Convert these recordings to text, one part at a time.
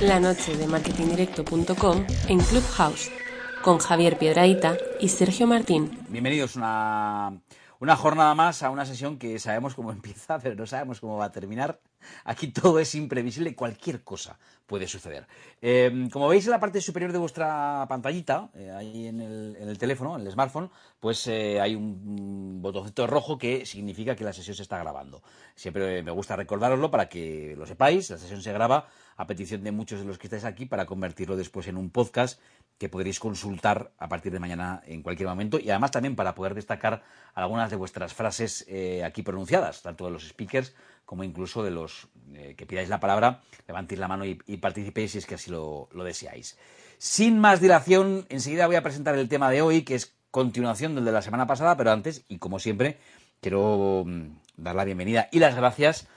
La noche de marketingdirecto.com en Clubhouse con Javier Piedraíta y Sergio Martín. Bienvenidos una, una jornada más a una sesión que sabemos cómo empieza, pero no sabemos cómo va a terminar. Aquí todo es imprevisible, cualquier cosa puede suceder. Eh, como veis en la parte superior de vuestra pantallita, eh, ahí en el, en el, teléfono, en el smartphone, pues eh, hay un botoncito rojo que significa que la sesión se está grabando. Siempre me gusta recordároslo para que lo sepáis, la sesión se graba a petición de muchos de los que estáis aquí para convertirlo después en un podcast que podréis consultar a partir de mañana en cualquier momento y además también para poder destacar algunas de vuestras frases eh, aquí pronunciadas, tanto de los speakers como incluso de los eh, que pidáis la palabra, levantéis la mano y, participéis si es que así lo, lo deseáis. Sin más dilación, enseguida voy a presentar el tema de hoy, que es continuación del de la semana pasada, pero antes, y como siempre, quiero mm, dar la bienvenida y las gracias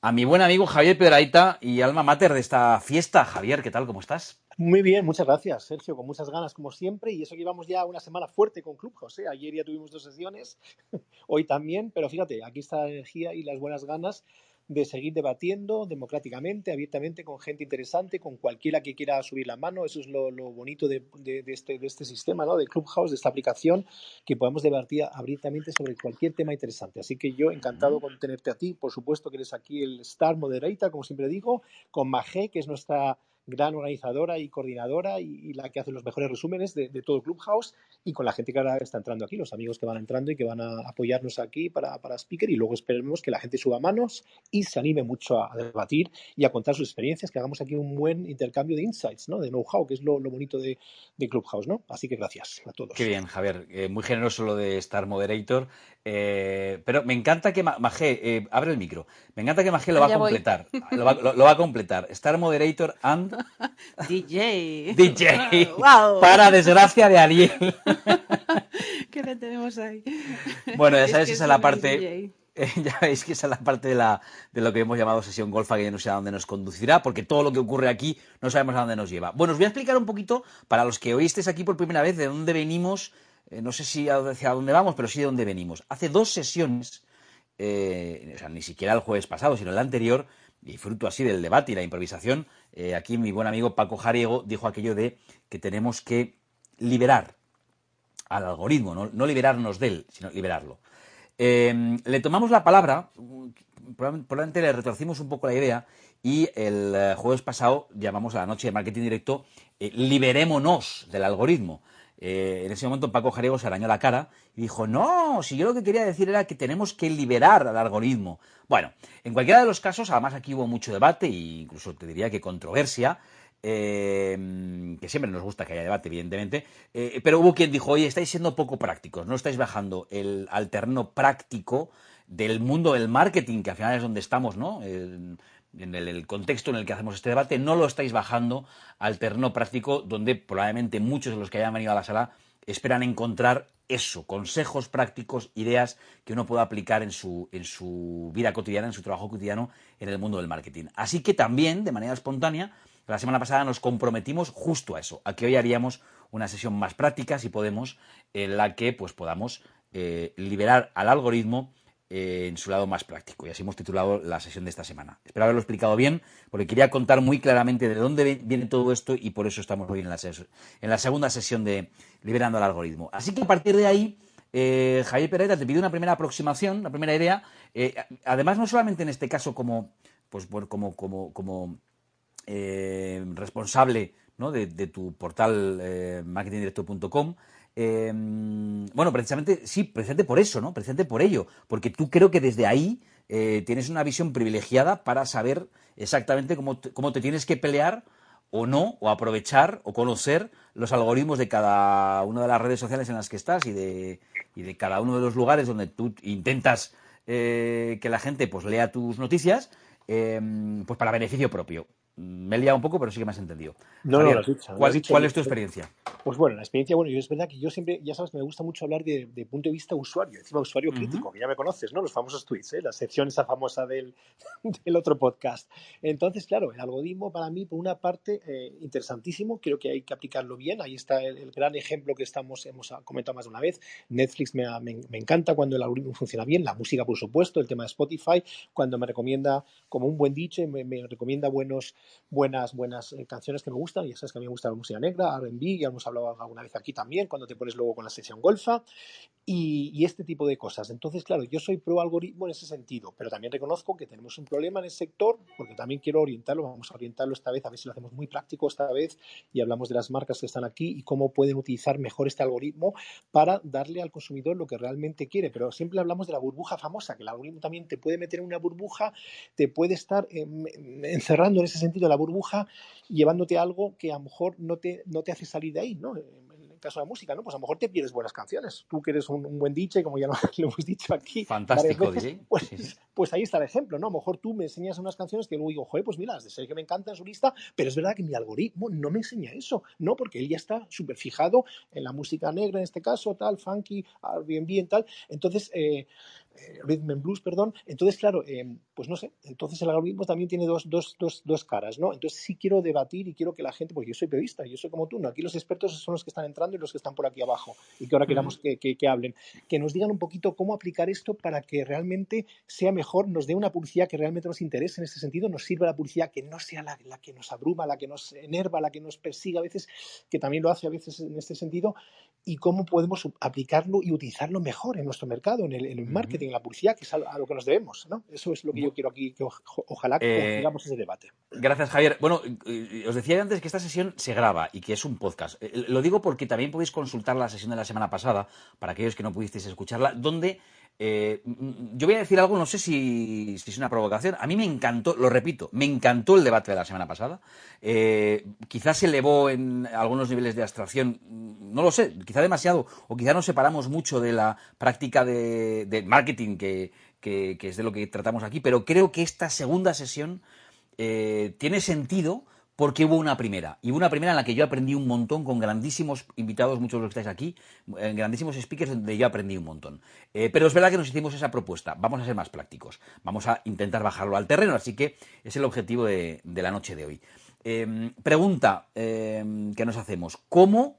a mi buen amigo Javier Pedraita y alma mater de esta fiesta. Javier, ¿qué tal? ¿Cómo estás? Muy bien, muchas gracias, Sergio, con muchas ganas como siempre. Y eso que llevamos ya una semana fuerte con Club José. Ayer ya tuvimos dos sesiones, hoy también, pero fíjate, aquí está la energía y las buenas ganas de seguir debatiendo democráticamente, abiertamente, con gente interesante, con cualquiera que quiera subir la mano. Eso es lo, lo bonito de, de, de, este, de este sistema, ¿no? de Clubhouse, de esta aplicación, que podemos debatir abiertamente sobre cualquier tema interesante. Así que yo encantado con tenerte a ti. Por supuesto que eres aquí el Star Moderator, como siempre digo, con Magé, que es nuestra gran organizadora y coordinadora y, y, la que hace los mejores resúmenes de, de, todo Clubhouse y con la gente que ahora está entrando aquí, los amigos que van entrando y que van a apoyarnos aquí para, para speaker y luego esperemos que la gente suba manos y se anime mucho a, a, debatir y a contar sus experiencias, que hagamos aquí un buen intercambio de insights, ¿no? de know-how, que es lo, lo bonito de, de, Clubhouse. ¿no? Así que gracias a todos. Qué bien, Javier. Eh, muy generoso lo de Star Moderator. Eh, pero me encanta que Magé, eh, abre el micro, me encanta que Magé lo va a completar. Lo va, lo, lo va, a completar. Star Moderator and DJ. DJ. Wow. Para desgracia de Ariel. ¿Qué le tenemos ahí? Bueno, ya sabes, es esa es la parte. Eh, ya veis que esa es la parte de, la, de lo que hemos llamado sesión golfa, que yo no sé a dónde nos conducirá, porque todo lo que ocurre aquí no sabemos a dónde nos lleva. Bueno, os voy a explicar un poquito, para los que oísteis aquí por primera vez, de dónde venimos, eh, no sé si hacia dónde vamos, pero sí de dónde venimos. Hace dos sesiones, eh, o sea, ni siquiera el jueves pasado, sino el anterior, y fruto así del debate y la improvisación, eh, aquí mi buen amigo Paco Jariego dijo aquello de que tenemos que liberar al algoritmo, no, no liberarnos de él, sino liberarlo. Eh, le tomamos la palabra, probablemente le retorcimos un poco la idea y el eh, jueves pasado llamamos a la noche de marketing directo eh, liberémonos del algoritmo. Eh, en ese momento Paco Jarego se arañó la cara y dijo, no, si yo lo que quería decir era que tenemos que liberar al algoritmo. Bueno, en cualquiera de los casos, además aquí hubo mucho debate e incluso te diría que controversia, eh, que siempre nos gusta que haya debate, evidentemente, eh, pero hubo quien dijo, oye, estáis siendo poco prácticos, no estáis bajando el, al terreno práctico del mundo del marketing, que al final es donde estamos, ¿no? En el, contexto en el que hacemos este debate, no lo estáis bajando al terreno práctico, donde probablemente muchos de los que hayan venido a la sala esperan encontrar eso, consejos prácticos, ideas que uno pueda aplicar en su, en su vida cotidiana, en su trabajo cotidiano en el mundo del marketing. Así que también, de manera espontánea, la semana pasada nos comprometimos justo a eso, a que hoy haríamos una sesión más práctica, si podemos, en la que pues, podamos eh, liberar al algoritmo eh, en su lado más práctico. Y así hemos titulado la sesión de esta semana. Espero haberlo explicado bien, porque quería contar muy claramente de dónde viene todo esto y por eso estamos hoy en la, en la segunda sesión de Liberando al Algoritmo. Así que a partir de ahí, eh, Javier Pereira te pide una primera aproximación, una primera idea. Eh, además, no solamente en este caso como, pues, bueno, como, como, como eh, responsable ¿no? de, de, tu portal marketingdirecto.com, eh, bueno, precisamente, sí, precisamente por eso, ¿no? Precisamente por ello, porque tú creo que desde ahí eh, tienes una visión privilegiada para saber exactamente cómo te, cómo te tienes que pelear o no, o aprovechar o conocer los algoritmos de cada una de las redes sociales en las que estás y de, y de cada uno de los lugares donde tú intentas eh, que la gente pues lea tus noticias em, pues para beneficio propio. Me he liado un poco, pero sí que me has entendido. No, no, lo has dicho. ¿Cuál, dicho, ¿cuál es tu experiencia? Pues bueno, la experiencia, bueno, es verdad que yo siempre, ya sabes, me gusta mucho hablar de, de punto de vista usuario, encima usuario uh -huh. crítico, que ya me conoces, ¿no? Los famosos tweets, ¿eh? la sección esa famosa del, del otro podcast. Entonces, claro, el algoritmo para mí, por una parte, eh, interesantísimo, creo que hay que aplicarlo bien. Ahí está el, el, gran ejemplo que estamos, hemos comentado más de una vez. Netflix me, me, me encanta cuando el algoritmo funciona bien, la música, por supuesto, el tema de Spotify, cuando me recomienda, como un buen dicho, me, me recomienda buenos, buenas, buenas eh, canciones que me gustan. Ya sabes que a mí me gusta la música negra, RB, ya hemos hablado alguna vez aquí también, cuando te pones luego con la sesión golfa y, y, este tipo de cosas. Entonces, claro, yo soy pro algoritmo en ese sentido, pero también reconozco que tenemos un problema en el sector porque también quiero orientarlo, vamos a orientarlo esta vez, a ver si lo hacemos muy práctico esta vez y hablamos de las marcas que están aquí y cómo pueden utilizar mejor este algoritmo para darle al consumidor lo que realmente quiere. Pero siempre hablamos de la burbuja famosa, que el algoritmo también te puede meter en una burbuja, te puede estar eh, encerrando en ese sentido la burbuja, llevándote a algo que a lo mejor no te, no te hace salir de ahí, ¿no? caso de la música, ¿no? Pues a lo mejor te pierdes buenas canciones. Tú que eres un, un buen DJ, como ya lo, lo, hemos dicho aquí. Fantástico, veces, DJ. Pues, sí, sí. pues, ahí está el ejemplo, ¿no? A lo mejor tú me enseñas unas canciones que luego digo, joder, pues mira, las de ser que me encantan en su lista, pero es verdad que mi algoritmo no me enseña eso, ¿no? Porque él ya está súper fijado en la música negra, en este caso, tal, funky, Airbnb y tal. Entonces, eh, eh, rhythm and blues, perdón. Entonces, claro, eh, pues no sé, entonces el algoritmo también tiene dos, dos, dos, dos caras, ¿no? Entonces sí quiero debatir y quiero que la gente, porque yo soy periodista, yo soy como tú, ¿no? Aquí los expertos son los que están entrando y los que están por aquí abajo y que ahora queramos que, que, que, hablen, que nos digan un poquito cómo aplicar esto para que realmente sea mejor, nos dé una publicidad que realmente nos interese en este sentido, nos sirva la publicidad que no sea la, la que nos abruma, la que nos enerva, la que nos persiga a veces, que también lo hace a veces en este sentido, y cómo podemos aplicarlo y utilizarlo mejor en nuestro mercado, en el, en el marketing, en la publicidad, que es a, lo que nos debemos. ¿no? Eso es lo que yo quiero aquí, que ojalá que eh, ese debate. Gracias, Javier. Bueno, os decía antes que esta sesión se graba y que es un podcast. Eh, lo digo porque también podéis consultar la sesión de la semana pasada, para aquellos que no pudisteis escucharla, donde eh, yo voy a decir algo, no sé si, si, es una provocación. A mí me encantó, lo repito, me encantó el debate de la semana pasada. Eh, quizás se elevó en algunos niveles de abstracción, no lo sé, quizá demasiado, o quizá nos separamos mucho de la práctica de, de marketing que, que, que, es de lo que tratamos aquí, pero creo que esta segunda sesión eh, tiene sentido porque hubo una primera. Y hubo una primera en la que yo aprendí un montón con grandísimos invitados, muchos de los que estáis aquí, eh, grandísimos speakers donde yo aprendí un montón. Eh, pero es verdad que nos hicimos esa propuesta. Vamos a ser más prácticos. Vamos a intentar bajarlo al terreno, así que es el objetivo de, la noche de hoy. Eh, pregunta que nos hacemos. ¿Cómo,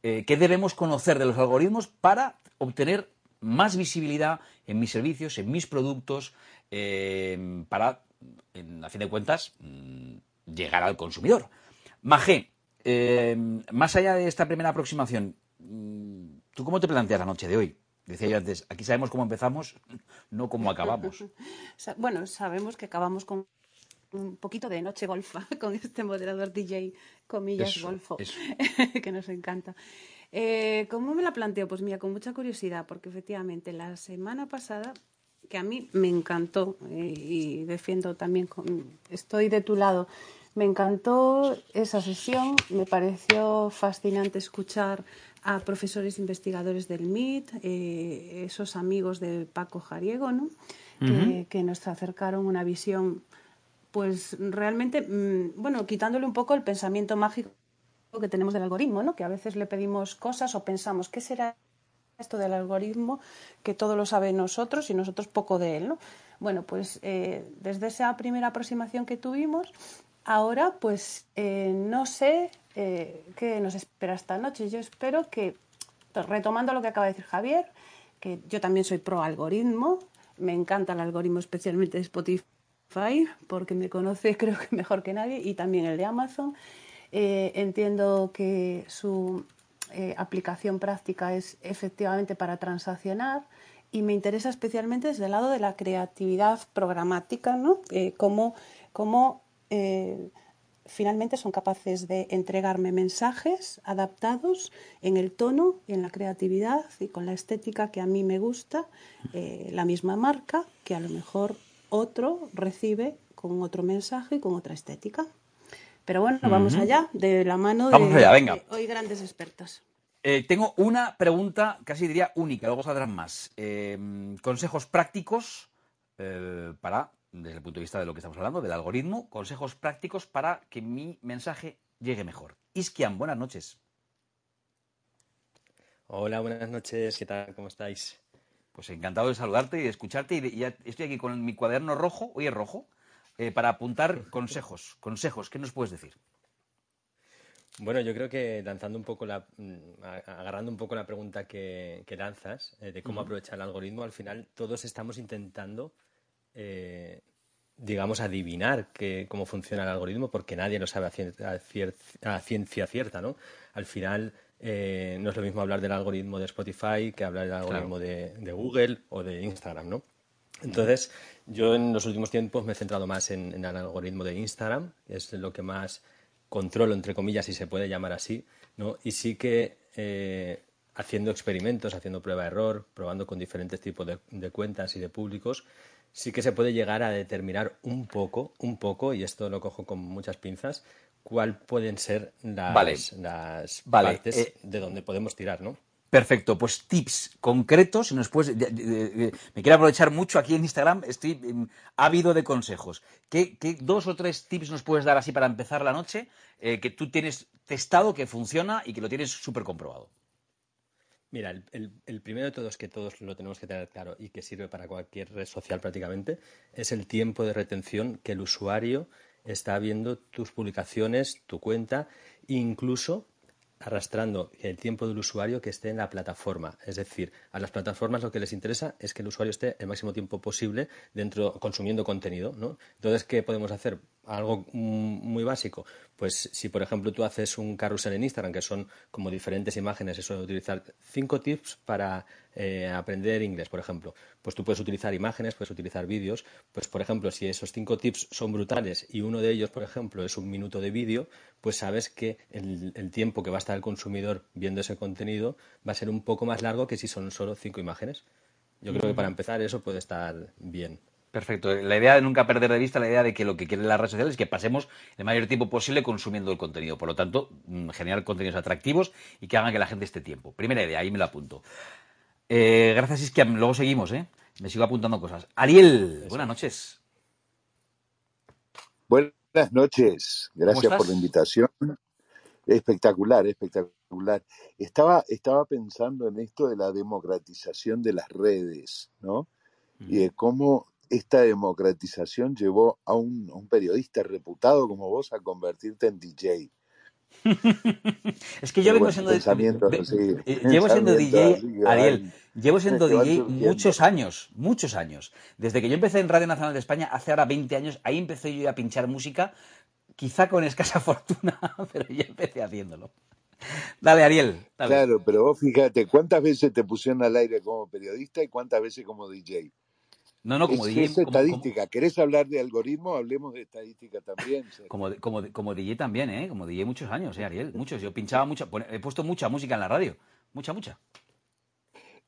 qué debemos conocer de los algoritmos para obtener más visibilidad en mis servicios, en mis productos, para, en, a fin de cuentas, mm, llegar al consumidor. Magé, eh, más allá de esta primera aproximación, ¿tú cómo te planteas la noche de hoy? Decía yo antes, aquí sabemos cómo empezamos, no cómo acabamos. Bueno, sabemos que acabamos con un poquito de noche golfa con este moderador DJ, comillas, eso, golfo, eso. que nos encanta. Eh, ¿Cómo me la planteo? Pues mira, con mucha curiosidad, porque efectivamente la semana pasada que a mí me encantó eh, y defiendo también, con, estoy de tu lado, me encantó esa sesión, me pareció fascinante escuchar a profesores investigadores del MIT, eh, esos amigos de Paco Jariego, ¿no? Uh -huh. que, que, nos acercaron una visión, pues realmente, mmm, bueno, quitándole un poco el pensamiento mágico que tenemos del algoritmo, ¿no? que a veces le pedimos cosas o pensamos, ¿qué será esto del algoritmo que todo lo sabe nosotros y nosotros poco de él, ¿no? Bueno, pues eh, desde esa primera aproximación que tuvimos, ahora pues eh, no sé eh, qué nos espera esta noche. Yo espero que, retomando lo que acaba de decir Javier, que yo también soy pro algoritmo, me encanta el algoritmo especialmente de Spotify, porque me conoce creo que mejor que nadie, y también el de Amazon. entiendo que su eh, aplicación práctica es efectivamente para transaccionar y me interesa especialmente desde el lado de la creatividad programática, ¿no? Eh, cómo, cómo eh, finalmente son capaces de entregarme mensajes adaptados en el tono y en la creatividad y con la estética que a mí me gusta, eh, la misma marca que a lo mejor otro recibe con otro mensaje y con otra estética. Pero bueno, uh -huh. vamos allá, de la mano vamos de, allá, venga. de hoy grandes expertos. Eh, tengo una pregunta, casi diría única, luego saldrán más. Eh, consejos prácticos eh, para desde el punto de vista de lo que estamos hablando, del algoritmo, consejos prácticos para que mi mensaje llegue mejor. Iskian, buenas noches. Hola, buenas noches, ¿qué tal? ¿Cómo estáis? Pues encantado de saludarte y de escucharte. Y ya estoy aquí con mi cuaderno rojo, hoy es rojo, eh, para apuntar consejos. Consejos, ¿qué nos puedes decir? Bueno, yo creo que lanzando un poco la, mm, agarrando un poco la pregunta que, lanzas eh, de cómo aprovechar el algoritmo, al final todos estamos intentando, eh, digamos, adivinar cómo funciona el algoritmo, porque nadie lo sabe a ciencia, cierta, ¿no? Al final eh, no es lo mismo hablar del algoritmo de Spotify que hablar del algoritmo de, Google o de Instagram, ¿no? Entonces, yo en los últimos tiempos me he centrado más en, en el algoritmo de Instagram, es lo que más controlo, entre comillas, si se puede llamar así, ¿no? Y sí que eh, haciendo experimentos, haciendo prueba-error, probando con diferentes tipos de, cuentas y de públicos, sí que se puede llegar a determinar un poco, un poco, y esto lo cojo con muchas pinzas, cuál pueden ser las, las partes eh, de donde podemos tirar, ¿no? Perfecto, pues tips concretos, nos puedes, me quiero aprovechar mucho aquí en Instagram, estoy em, ávido de consejos. ¿Qué, dos o tres tips nos puedes dar así para empezar la noche eh, que tú tienes testado, que funciona y que lo tienes súper comprobado? Mira, el, el, primero de todos, que todos lo tenemos que tener claro y que sirve para cualquier red social prácticamente, es el tiempo de retención que el usuario está viendo tus publicaciones, tu cuenta, incluso arrastrando el tiempo del usuario que esté en la plataforma. Es decir, a las plataformas lo que les interesa es que el usuario esté el máximo tiempo posible dentro consumiendo contenido, ¿no? Entonces, ¿qué podemos hacer? Algo muy básico. Pues si, por ejemplo, tú haces un carrusel en Instagram, que son como diferentes imágenes, eso de utilizar cinco tips para eh, aprender inglés, por ejemplo. Pues tú puedes utilizar imágenes, puedes utilizar vídeos. Pues, por ejemplo, si esos cinco tips son brutales y uno de ellos, por ejemplo, es un minuto de vídeo, pues sabes que el, tiempo que va a estar el consumidor viendo ese contenido va a ser un poco más largo que si son solo cinco imágenes. Yo creo que para empezar eso puede estar bien. Perfecto. La idea de nunca perder de vista la idea de que lo que quieren las redes sociales es que pasemos el mayor tiempo posible consumiendo el contenido. Por lo tanto, mm, generar contenidos atractivos y que hagan que la gente esté tiempo. Primera idea, ahí me lo apunto. Eh, gracias, Isquiam. Luego seguimos, ¿eh? Me sigo apuntando cosas. Ariel, buenas noches. Buenas noches. Gracias por la invitación. Espectacular, espectacular. Estaba, estaba pensando en esto de la democratización de las redes, ¿no? Y de cómo esta democratización llevó a un, a un periodista reputado como vos a convertirte en DJ. es que yo vengo siendo, eh, llevo siendo DJ, Ariel, llevo siendo DJ muchos años, muchos años. Desde que yo empecé en Radio Nacional de España, hace ahora 20 años, ahí empecé yo a pinchar música, quizá con escasa fortuna, pero ya empecé haciéndolo. Dale, Ariel. Claro, pero vos fíjate, ¿cuántas veces te pusieron al aire como periodista y cuántas veces como DJ? No, no, como DJ. Es estadística. ¿Querés hablar de algoritmo? Hablemos de estadística también. Como, como, como DJ también, ¿eh? Como DJ muchos años, ¿eh, Ariel? Muchos. Yo pinchaba mucho. He puesto mucha música en la radio. Mucha, mucha.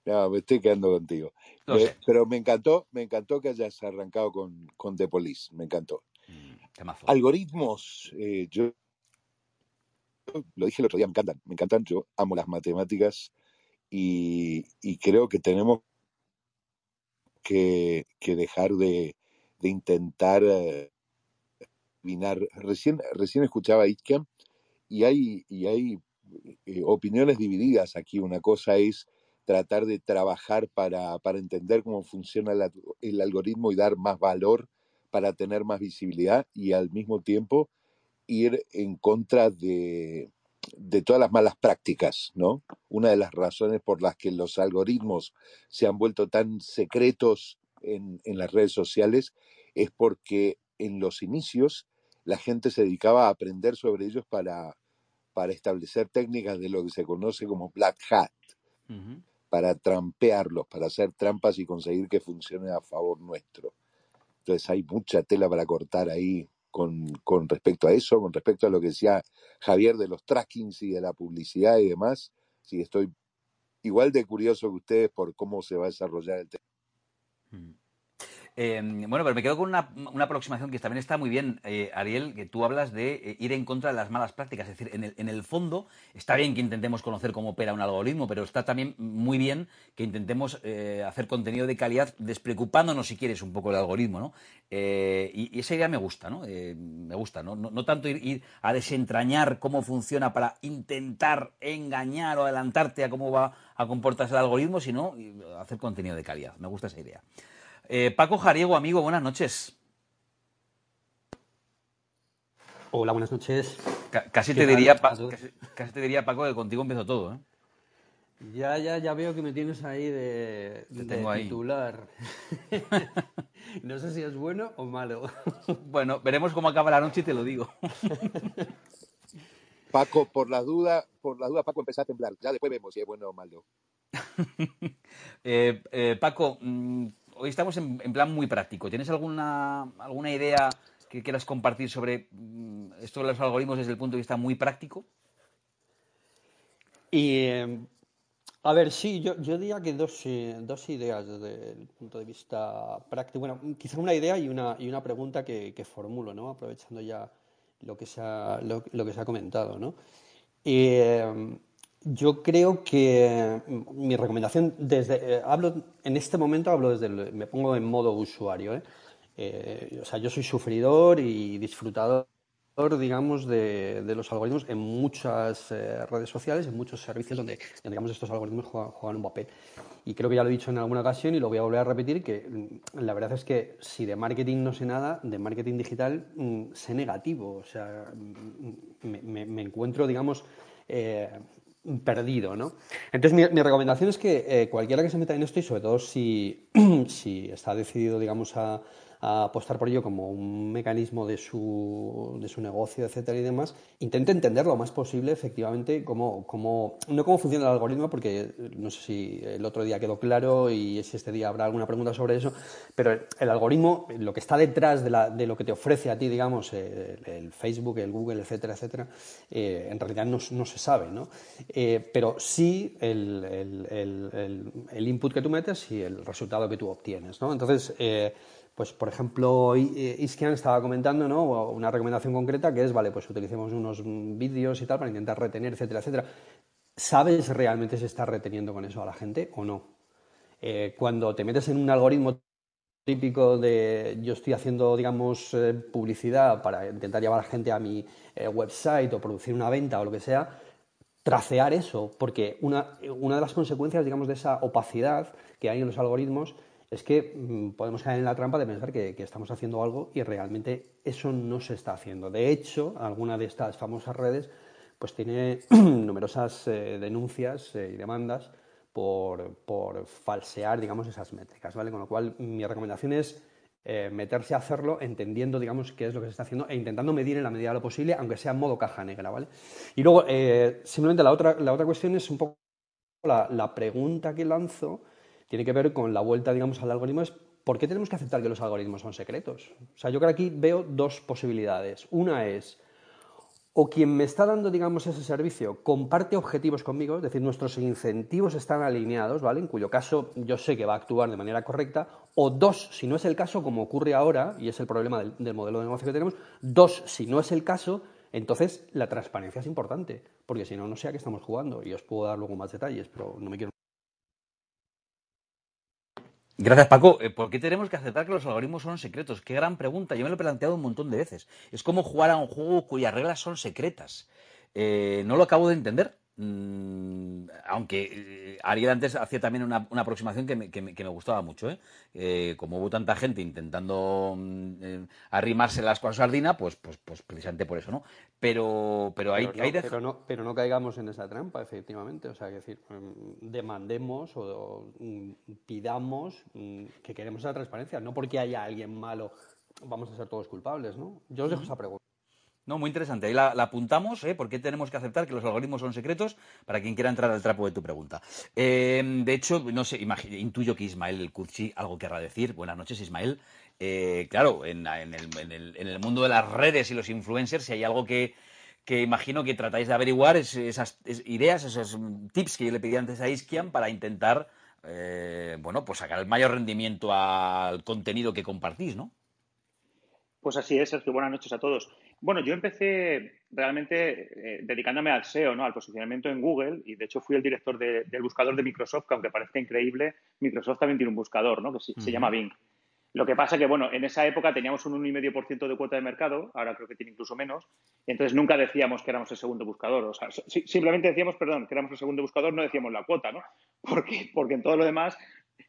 No, me estoy quedando contigo. Eh, pero me encantó, me encantó que hayas arrancado con, con The Police. Me encantó. Mm, Algoritmos. Eh, yo lo dije el otro día, me encantan. Me encantan. Yo amo las matemáticas y, y creo que tenemos que, dejar de, intentar eh, Recién, recién escuchaba a y hay, y hay eh, opiniones divididas aquí. Una cosa es tratar de trabajar para, para entender cómo funciona el algoritmo y dar más valor para tener más visibilidad y al mismo tiempo ir en contra de, de todas las malas prácticas, ¿no? Una de las razones por las que los algoritmos se han vuelto tan secretos en, las redes sociales es porque en los inicios la gente se dedicaba a aprender sobre ellos para, para establecer técnicas de lo que se conoce como black hat, para trampearlos, para hacer trampas y conseguir que funcione a favor nuestro. Entonces hay mucha tela para cortar ahí con, con, respecto a eso, con respecto a lo que decía Javier de los trackings y de la publicidad y demás. Sí, estoy igual de curioso que ustedes por cómo se va a desarrollar el tema. Mm. Em, bueno, pero me quedo con una, aproximación que también está muy bien, eh, Ariel, que tú hablas de eh, ir en contra de las malas prácticas. Es decir, en el, en el, fondo está bien que intentemos conocer cómo opera un algoritmo, pero está también muy bien que intentemos eh, hacer contenido de calidad despreocupándonos, si quieres, un poco del algoritmo. ¿no? Y, esa idea me gusta, ¿no? me gusta, ¿no? ¿no? tanto ir, a desentrañar cómo funciona para intentar engañar o adelantarte a cómo va a comportarse el algoritmo, sino hacer contenido de calidad. Me gusta esa idea. Eh, Paco Jariego, amigo, buenas noches. Hola, buenas noches. casi, te diría, casi, te diría, Paco, que contigo empezó todo. ¿eh? Ya, ya, ya veo que me tienes ahí de, titular. no sé si es bueno o malo. bueno, veremos cómo acaba la noche y te lo digo. Paco, por la duda, por la duda, Paco, empezó a temblar. Ya después vemos si es bueno o malo. Eh, Paco, mm, hoy estamos en, plan muy práctico. ¿Tienes alguna, alguna idea que quieras compartir sobre mm, esto de los algoritmos desde el punto de vista muy práctico? Y, em, a ver, sí, yo, diría que dos, eh, dos, ideas desde el punto de vista práctico. Bueno, quizá una idea y una, y una pregunta que, formulo, ¿no? Aprovechando ya lo que se ha, lo, que se ha comentado, ¿no? Em, yo creo que mm, mi recomendación desde eh, hablo en este momento hablo desde me pongo en modo usuario, ¿eh? Eh, o sea, yo soy sufridor y disfrutador digamos, de, los algoritmos en muchas redes sociales, en muchos servicios donde, digamos, estos algoritmos juegan, un papel. Y creo que ya lo he dicho en alguna ocasión y lo voy a volver a repetir, que mm, la verdad es que si de marketing no sé nada, de marketing digital mm, sé negativo. O sea, me, encuentro, digamos, perdido, ¿no? Entonces, mi, recomendación es que eh, cualquiera que se meta en esto, y sobre todo si, si está decidido, digamos, a, a apostar por ello como un mecanismo de su, de su negocio, etcétera y demás, intente entender lo más posible efectivamente cómo, cómo, no cómo funciona el algoritmo, porque no sé si el otro día quedó claro y si este día habrá alguna pregunta sobre eso, pero el algoritmo, lo que está detrás de, la, de lo que te ofrece a ti, digamos, el, Facebook, el Google, etcétera, etcétera, eh, en realidad no, no, se sabe, ¿no? Eh, pero sí el, el, el, input que tú metes y el resultado que tú obtienes, ¿no? Entonces, eh, pues por ejemplo, eh, Iskian estaba comentando ¿no? una recomendación concreta que es, vale, pues utilicemos unos vídeos y tal para intentar retener, etcétera, etcétera. ¿Sabes realmente si estás reteniendo con eso a la gente o no? Eh, cuando te metes en un algoritmo típico de yo estoy haciendo, digamos, eh, publicidad para intentar llevar a la gente a mi website o producir una venta o lo que sea, tracear eso, porque una, una de las consecuencias, digamos, de esa opacidad que hay en los algoritmos es que mm, podemos caer en la trampa de pensar que, estamos haciendo algo y realmente eso no se está haciendo. De hecho, alguna de estas famosas redes pues tiene numerosas eh, denuncias eh, y demandas por, falsear, digamos, esas métricas, ¿vale? Con lo cual, mi recomendación es eh, meterse a hacerlo entendiendo, digamos, qué es lo que se está haciendo e intentando medir en la medida de lo posible, aunque sea en modo caja negra, ¿vale? Y luego, simplemente la otra, la otra cuestión es un poco la, la pregunta que lanzo tiene que ver con la vuelta, digamos, al algoritmo, es ¿por qué tenemos que aceptar que los algoritmos son secretos? O sea, yo creo que aquí veo dos posibilidades. Una es, o quien me está dando, digamos, ese servicio comparte objetivos conmigo, es decir, nuestros incentivos están alineados, ¿vale? En cuyo caso yo sé que va a actuar de manera correcta. O dos, si no es el caso, como ocurre ahora, y es el problema del, del modelo de negocio que tenemos, dos, si no es el caso, entonces la transparencia es importante, porque si no, no sé a qué estamos jugando. Y os puedo dar luego más detalles, pero no me quiero Gracias, Paco. Eh, ¿Por qué tenemos que aceptar que los algoritmos son secretos? Qué gran pregunta. Yo me lo he planteado un montón de veces. Es como jugar a un juego cuyas reglas son secretas. Eh, no lo acabo de entender. Mm, aunque eh, Ariel antes hacía también una, aproximación que me, que, me, gustaba mucho. ¿eh? ¿eh? como hubo tanta gente intentando mm, arrimarse las cosas sardina, pues, pues, pues precisamente por eso, ¿no? Pero, pero, hay, no, pero, no, pero no caigamos en esa trampa, efectivamente. O sea, decir, mm, demandemos o, pidamos que queremos esa transparencia. No porque haya alguien malo vamos a ser todos culpables, ¿no? Yo os dejo esa pregunta. No, muy interesante. Ahí la, apuntamos, ¿eh? porque tenemos que aceptar que los algoritmos son secretos para quien quiera entrar al trapo de tu pregunta. Eh, de hecho, no sé, intuyo que Ismael Kutsi algo querrá decir. Buenas noches, Ismael. Eh, claro, en, el, mundo de las redes y los influencers, si hay algo que, imagino que tratáis de averiguar, es esas ideas, esos tips que yo le pedí antes a Iskian para intentar eh, bueno, pues sacar el mayor rendimiento al contenido que compartís, ¿no? Pues así es, Sergio. Buenas noches a todos. Bueno, yo empecé realmente eh, dedicándome al SEO, ¿no? al posicionamiento en Google, y de hecho fui el director del buscador de Microsoft, que aunque parezca increíble, Microsoft también tiene un buscador, ¿no? que se, llama Bing. Lo que pasa que, bueno, en esa época teníamos un 1,5% de cuota de mercado, ahora creo que tiene incluso menos, entonces nunca decíamos que éramos el segundo buscador. O sea, simplemente decíamos, perdón, que éramos el segundo buscador, no decíamos la cuota, ¿no? Porque, porque en todo lo demás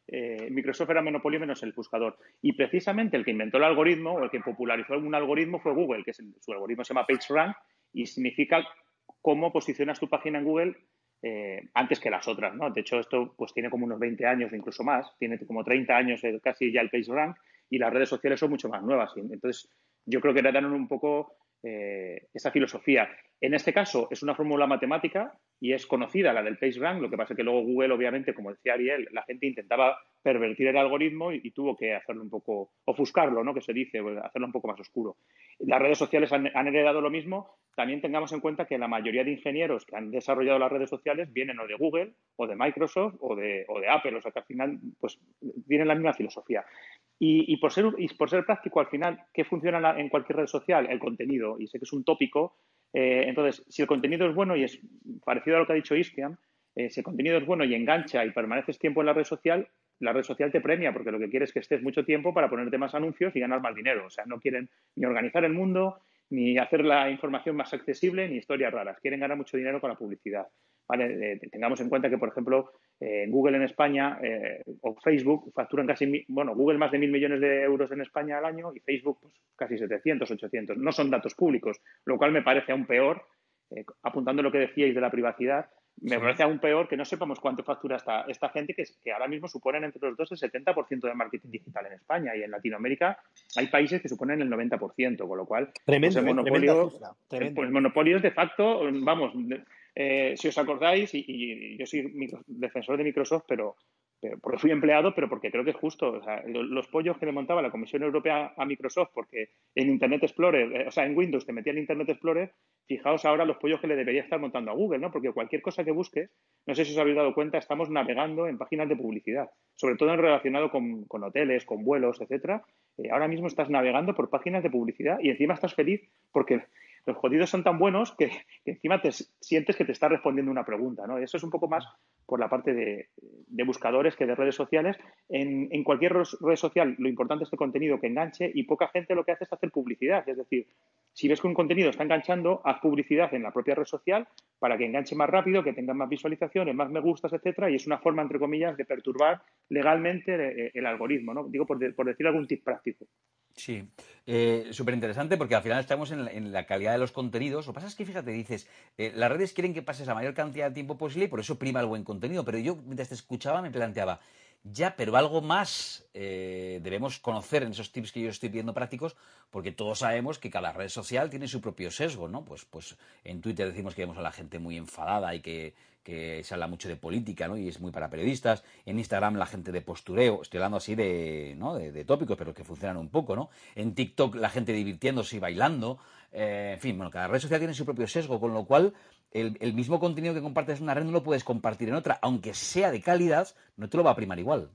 eh, Microsoft era monopolio menos el buscador. Y precisamente el que inventó el algoritmo o el que popularizó un algoritmo fue Google, que su algoritmo se llama PageRank y significa cómo posicionas tu página en Google eh, antes que las otras, ¿no? De hecho, esto pues tiene como unos 20 años, incluso más, tiene como 30 años casi ya el PageRank y las redes sociales son mucho más nuevas. Entonces, yo creo que heredaron un poco eh, esa filosofía. En este caso es una fórmula matemática y es conocida la del PageRank, lo que pasa es que luego Google, obviamente, como decía Ariel, la gente intentaba pervertir el algoritmo y, tuvo que hacerlo un poco, ofuscarlo, ¿no? Que se dice, pues, hacerlo un poco más oscuro. Las redes sociales han, heredado lo mismo. También tengamos en cuenta que la mayoría de ingenieros que han desarrollado las redes sociales vienen o de Google, o de Microsoft, o de, o de Apple, o sea que al final, pues, tienen la misma filosofía. Y, por ser, y por ser práctico, al final, ¿qué funciona en cualquier red social? El contenido. Y sé que es un tópico. Eh, entonces, si el contenido es bueno y es parecido a lo que ha dicho Iskian, eh, si el contenido es bueno y engancha y permaneces tiempo en la red social, la red social te premia porque lo que quiere es que estés mucho tiempo para ponerte más anuncios y ganar más dinero. O sea, no quieren ni organizar el mundo, ni hacer la información más accesible, ni historias raras. Quieren ganar mucho dinero con la publicidad. ¿Vale? Eh, tengamos en cuenta que, por ejemplo, eh, Google en España eh, o Facebook facturan casi, bueno, Google más de mil millones de euros en España al año y Facebook pues, casi 700, 800. No son datos públicos, lo cual me parece aún peor, apuntando lo que decíais de la privacidad, me parece aún peor que no sepamos cuánto factura esta, esta gente, que, que ahora mismo suponen entre los dos el 70% de marketing digital en España y en Latinoamérica hay países que suponen el 90%, con lo cual pues, tremendo, el, monopolio, el monopolio es de facto, vamos, eh, si os acordáis, y, yo soy defensor de Microsoft, pero, porque fui empleado, pero porque creo que es justo. los pollos que le montaba la Comisión Europea a Microsoft, porque en Internet Explorer, eh, o sea, en Windows te metía el Internet Explorer, fijaos ahora los pollos que le debería estar montando a Google, ¿no? Porque cualquier cosa que busques, no sé si os habéis dado cuenta, estamos navegando en páginas de publicidad, sobre todo en relacionado con, hoteles, con vuelos, etcétera. Eh, ahora mismo estás navegando por páginas de publicidad y encima estás feliz porque los jodidos son tan buenos que, encima te sientes que te está respondiendo una pregunta, ¿no? Eso es un poco más por la parte de, buscadores que de redes sociales. En, cualquier red social lo importante es el contenido que enganche y poca gente lo que hace es hacer publicidad. Es decir, si ves que un contenido está enganchando, haz publicidad en la propia red social para que enganche más rápido, que tenga más visualizaciones, más me gustas, etcétera, y es una forma, entre comillas, de perturbar legalmente el, algoritmo, ¿no? Digo, por, por decir algún tip práctico. Sí, eh, súper interesante porque al final estamos en la, calidad de los contenidos. Lo que pasa es que, fíjate, dices, eh, las redes quieren que pases la mayor cantidad de tiempo posible y por eso prima el buen contenido. Pero yo, mientras te escuchaba, me planteaba, ya, pero algo más eh, debemos conocer en esos tips que yo estoy pidiendo prácticos, porque todos sabemos que cada red social tiene su propio sesgo, ¿no? Pues, pues en Twitter decimos que vemos a la gente muy enfadada y que, que se habla mucho de política, ¿no? Y es muy para periodistas. En Instagram la gente de postureo, estoy hablando así de, ¿no? de, tópicos, pero que funcionan un poco, ¿no? En TikTok la gente divirtiéndose y bailando. Eh, en fin, bueno, cada red social tiene su propio sesgo, con lo cual el, mismo contenido que compartes en una red no lo puedes compartir en otra, aunque sea de calidad, no te lo va a primar igual.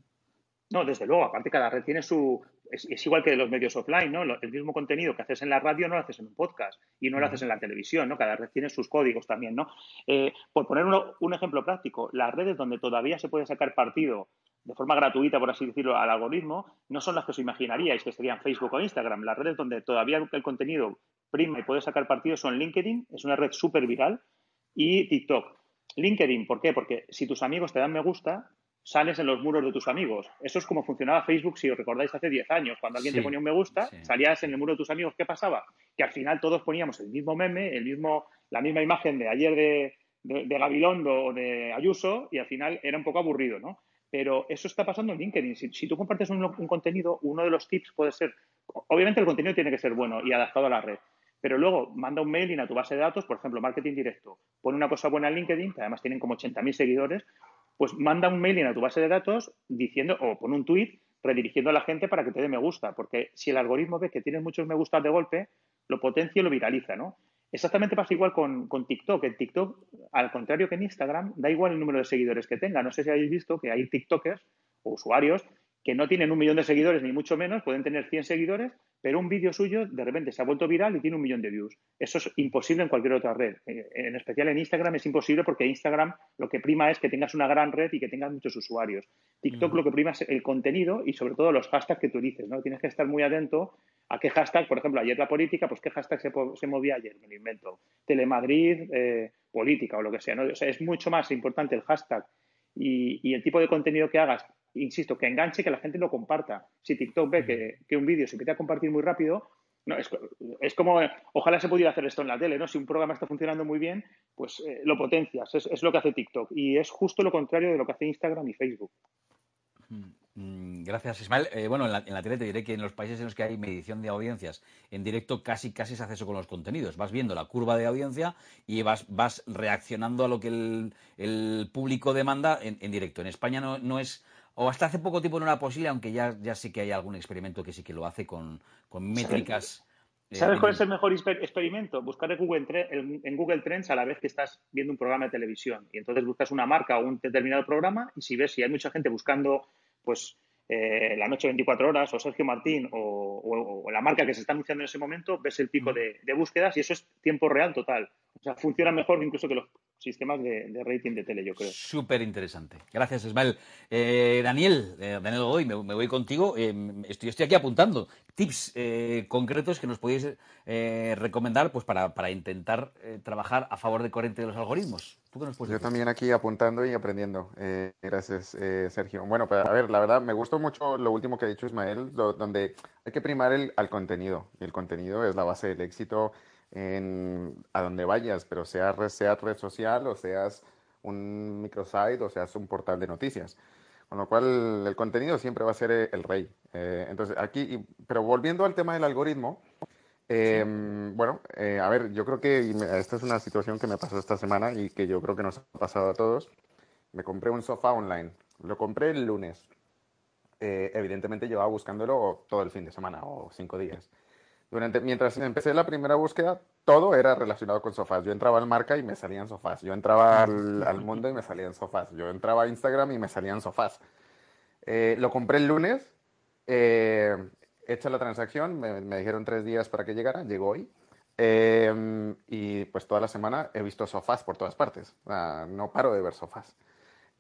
No, desde luego, aparte cada red tiene su... Es, igual que los medios offline, ¿no? El mismo contenido que haces en la radio no lo haces en un podcast y no lo haces en la televisión, ¿no? Cada red tiene sus códigos también, ¿no? Eh, por poner un ejemplo práctico, las redes donde todavía se puede sacar partido de forma gratuita, por así decirlo, al algoritmo, no son las que os imaginaríais, que serían Facebook o Instagram. Las redes donde todavía el contenido prima y puede sacar partido son LinkedIn, es una red súper viral, y TikTok. LinkedIn, ¿por qué? Porque si tus amigos te dan me gusta, sales en los muros de tus amigos. Eso es como funcionaba Facebook, si os recordáis, hace 10 años. Cuando alguien te ponía un me gusta, salías en el muro de tus amigos. ¿Qué pasaba? Que al final todos poníamos el mismo meme, el mismo, la misma imagen de ayer de, de, Gabilondo o de Ayuso y al final era un poco aburrido, ¿no? Pero eso está pasando en LinkedIn. Si, tú compartes un, un contenido, uno de los tips puede ser, obviamente el contenido tiene que ser bueno y adaptado a la red, pero luego manda un mailing a tu base de datos, por ejemplo, marketing directo, pone una cosa buena en LinkedIn, que además tienen como 80.000 seguidores, pues manda un mailing a tu base de datos diciendo, o pone un tweet redirigiendo a la gente para que te dé me gusta, porque si el algoritmo ve que tienes muchos me gustas de golpe, lo potencia y lo viraliza, ¿no? Exactamente pasa igual con, con, TikTok. En TikTok, al contrario que en Instagram, da igual el número de seguidores que tenga. No sé si habéis visto que hay TikTokers o usuarios que no tienen un millón de seguidores, ni mucho menos, pueden tener 100 seguidores, pero un vídeo suyo de repente se ha vuelto viral y tiene un millón de views. Eso es imposible en cualquier otra red. Eh, en especial en Instagram es imposible porque Instagram lo que prima es que tengas una gran red y que tengas muchos usuarios. TikTok lo que prima es el contenido y sobre todo los hashtags que tú dices, ¿no? Tienes que estar muy atento a qué hashtag, por ejemplo, ayer la política, pues qué hashtag se, movía ayer, me lo invento. Telemadrid, eh, política o lo que sea, ¿no? O sea, es mucho más importante el hashtag y, el tipo de contenido que hagas, insisto, que enganche, que la gente lo comparta. Si TikTok ve que, un vídeo se empieza a compartir muy rápido, no, es, como, ojalá se pudiera hacer esto en la tele, ¿no? Si un programa está funcionando muy bien, pues eh, lo potencias, es, lo que hace TikTok. Y es justo lo contrario de lo que hace Instagram y Facebook. Mm, gracias, Ismael. Eh, bueno, en la, tele te diré que en los países en los que hay medición de audiencias en directo casi casi se hace eso con los contenidos. Vas viendo la curva de audiencia y vas, vas reaccionando a lo que el, público demanda en, directo. En España no, no, es, o hasta hace poco tiempo no era posible, aunque ya, ya sí que hay algún experimento que sí que lo hace con, con métricas. Eh, ¿Sabes cuál es el mejor experimento? Buscar en Google, en Google Trends a la vez que estás viendo un programa de televisión. Y entonces buscas una marca o un determinado programa y si ves si hay mucha gente buscando pues eh, La Noche 24 Horas o Sergio Martín o, la marca que se está anunciando en ese momento, ves el pico de, búsquedas y eso es tiempo real total. O sea, funciona mejor incluso que los sistemas de, rating de tele, yo creo. Súper interesante. Gracias, Ismael. Eh, Daniel, eh, Daniel Godoy, me, voy contigo. estoy, estoy aquí apuntando tips concretos que nos podéis recomendar pues para, para intentar trabajar a favor de corriente de los algoritmos. Yo también aquí apuntando y aprendiendo. Eh, gracias, eh, Sergio. Bueno, pues a ver, la verdad, me gustó mucho lo último que ha dicho Ismael, donde hay que primar el, al contenido. Y el contenido es la base del éxito en, a donde vayas, pero sea, sea red social o seas un microsite o seas un portal de noticias. Con lo cual, el contenido siempre va a ser el rey. Eh, entonces, aquí, pero volviendo al tema del algoritmo, Em, bueno, eh, a ver, yo creo que esta es una situación que me pasó esta semana y que yo creo que nos ha pasado a todos. Me compré un sofá online. Lo compré el lunes. Eh, evidentemente llevaba buscándolo todo el fin de semana o cinco días. Durante, mientras empecé la primera búsqueda, todo era relacionado con sofás. Yo entraba al marca y me salían sofás. Yo entraba al, mundo y me salían sofás. Yo entraba a Instagram y me salían sofás. Eh, lo compré el lunes. Eh, hecha la transacción, me, dijeron tres días para que llegara, llegó hoy. Em, y pues toda la semana he visto sofás por todas partes. no paro de ver sofás.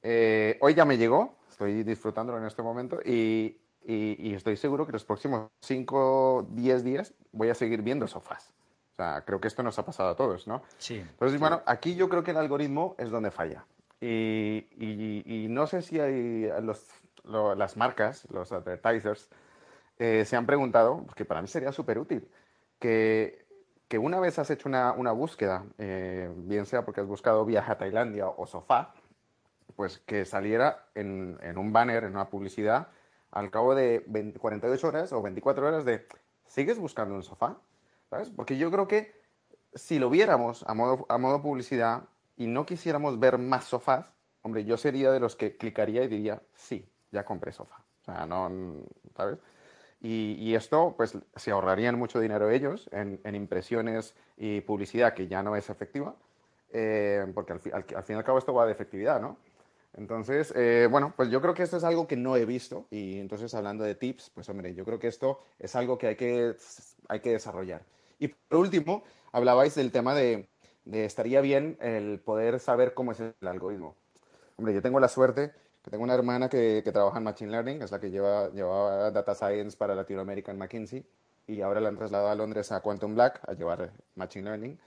Eh, hoy ya me llegó, estoy disfrutándolo en este momento y, estoy seguro que los próximos 5, 10 días voy a seguir viendo sofás. O sea, creo que esto nos ha pasado a todos, ¿no? Sí. Entonces, bueno, aquí yo creo que el algoritmo es donde falla. Y, no sé si hay los, las marcas, los advertisers, eh, se han preguntado, porque para mí sería súper útil, que, que, una vez has hecho una, una búsqueda, eh, bien sea porque has buscado viaje a Tailandia o sofá, pues que saliera en, en un banner, en una publicidad, al cabo de 48 horas o 24 horas de, ¿sigues buscando un sofá? ¿Sabes? Porque yo creo que si lo viéramos a modo, a modo publicidad y no quisiéramos ver más sofás, hombre, yo sería de los que clicaría y diría, sí, ya compré sofá. O sea, no, ¿sabes? Y, esto, pues, se ahorrarían mucho dinero ellos en, impresiones y publicidad que ya no es efectiva, eh, porque al, al, fin y al cabo esto va de efectividad, ¿no? Entonces, eh, bueno, pues yo creo que esto es algo que no he visto y entonces hablando de tips, pues hombre, yo creo que esto es algo que hay que, hay que desarrollar. Y por último, hablabais del tema de, de estaría bien el poder saber cómo es el algoritmo. Hombre, yo tengo la suerte tengo una hermana que, que, trabaja en Machine Learning, es la que lleva, llevaba Data Science para Latinoamérica en McKinsey, y ahora la han trasladado a Londres a Quantum Black a llevar Machine Learning.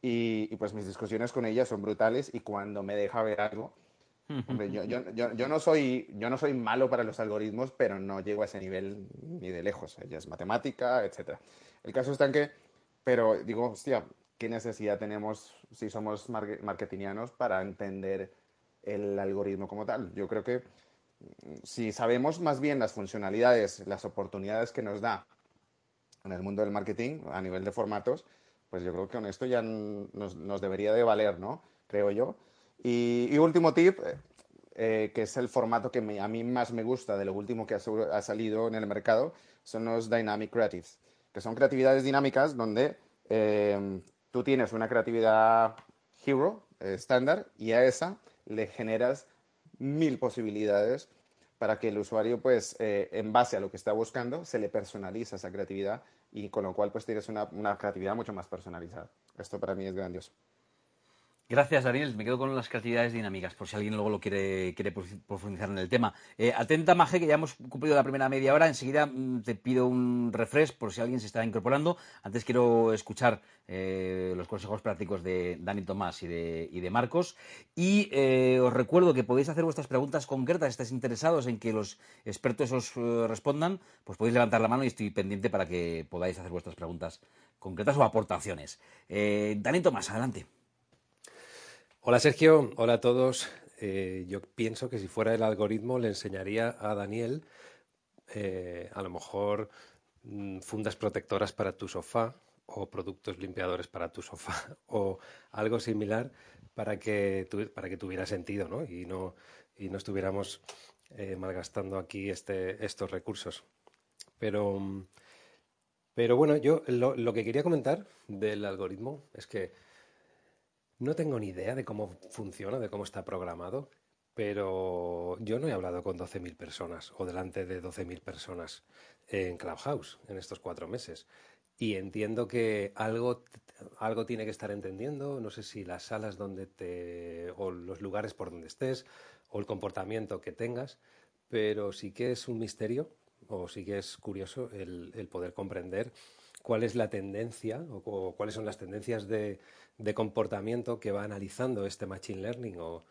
Y, pues mis discusiones con ella son brutales y cuando me deja ver algo, hombre, yo, yo, yo, yo, no soy, yo no soy malo para los algoritmos, pero no llego a ese nivel ni de lejos. Ella es matemática, etc. El caso está en que, pero digo, hostia, ¿qué necesidad tenemos si somos marketingianos para entender el algoritmo como tal. Yo creo que mm, si sabemos más bien las funcionalidades, las oportunidades que nos da en el mundo del marketing a nivel de formatos, pues yo creo que con esto ya nos, debería de valer, ¿no? Creo yo. Y, último tip, eh, que es el formato que a mí más me gusta de lo último que ha, salido en el mercado, son los Dynamic Creatives, que son creatividades dinámicas donde eh, tú tienes una creatividad hero estándar y a esa le generas mil posibilidades para que el usuario, pues, eh, en base a lo que está buscando, se le personaliza esa creatividad y con lo cual, pues, tienes una creatividad mucho más personalizada. Esto para mí es grandioso. Gracias, Daniel. Me quedo con las creatividades dinámicas, por si alguien luego lo quiere, quiere profundizar en el tema. Eh, atenta, Maje, que ya hemos cumplido la primera media hora. Enseguida mm, te pido un refresh por si alguien se está incorporando. Antes quiero escuchar eh, los consejos prácticos de Dani Tomás y de, y de Marcos. Y eh, os recuerdo que podéis hacer vuestras preguntas concretas. Si estáis interesados en que los expertos os respondan, pues podéis levantar la mano y estoy pendiente para que podáis hacer vuestras preguntas concretas o aportaciones. Dani Tomás, adelante. Hola Sergio, hola a todos. Eh, yo pienso que si fuera el algoritmo le enseñaría a Daniel eh, a lo mejor mm, fundas protectoras para tu sofá o productos limpiadores para tu sofá o algo similar para que, para que tuviera sentido ¿no? Y, no, y no estuviéramos eh, malgastando aquí este, estos recursos. Pero, pero bueno, yo lo que quería comentar del algoritmo es que no tengo ni idea de cómo funciona, de cómo está programado, pero yo no he hablado con 12.000 personas o delante de 12.000 personas en Clubhouse en estos cuatro meses. Y entiendo que algo, algo tiene que estar entendiendo, no sé si las salas donde te. o los lugares por donde estés, o el comportamiento que tengas, pero sí que es un misterio, o sí que es curioso el, el poder comprender cuál es la tendencia o, cuáles son las tendencias de, comportamiento que va analizando este Machine Learning o,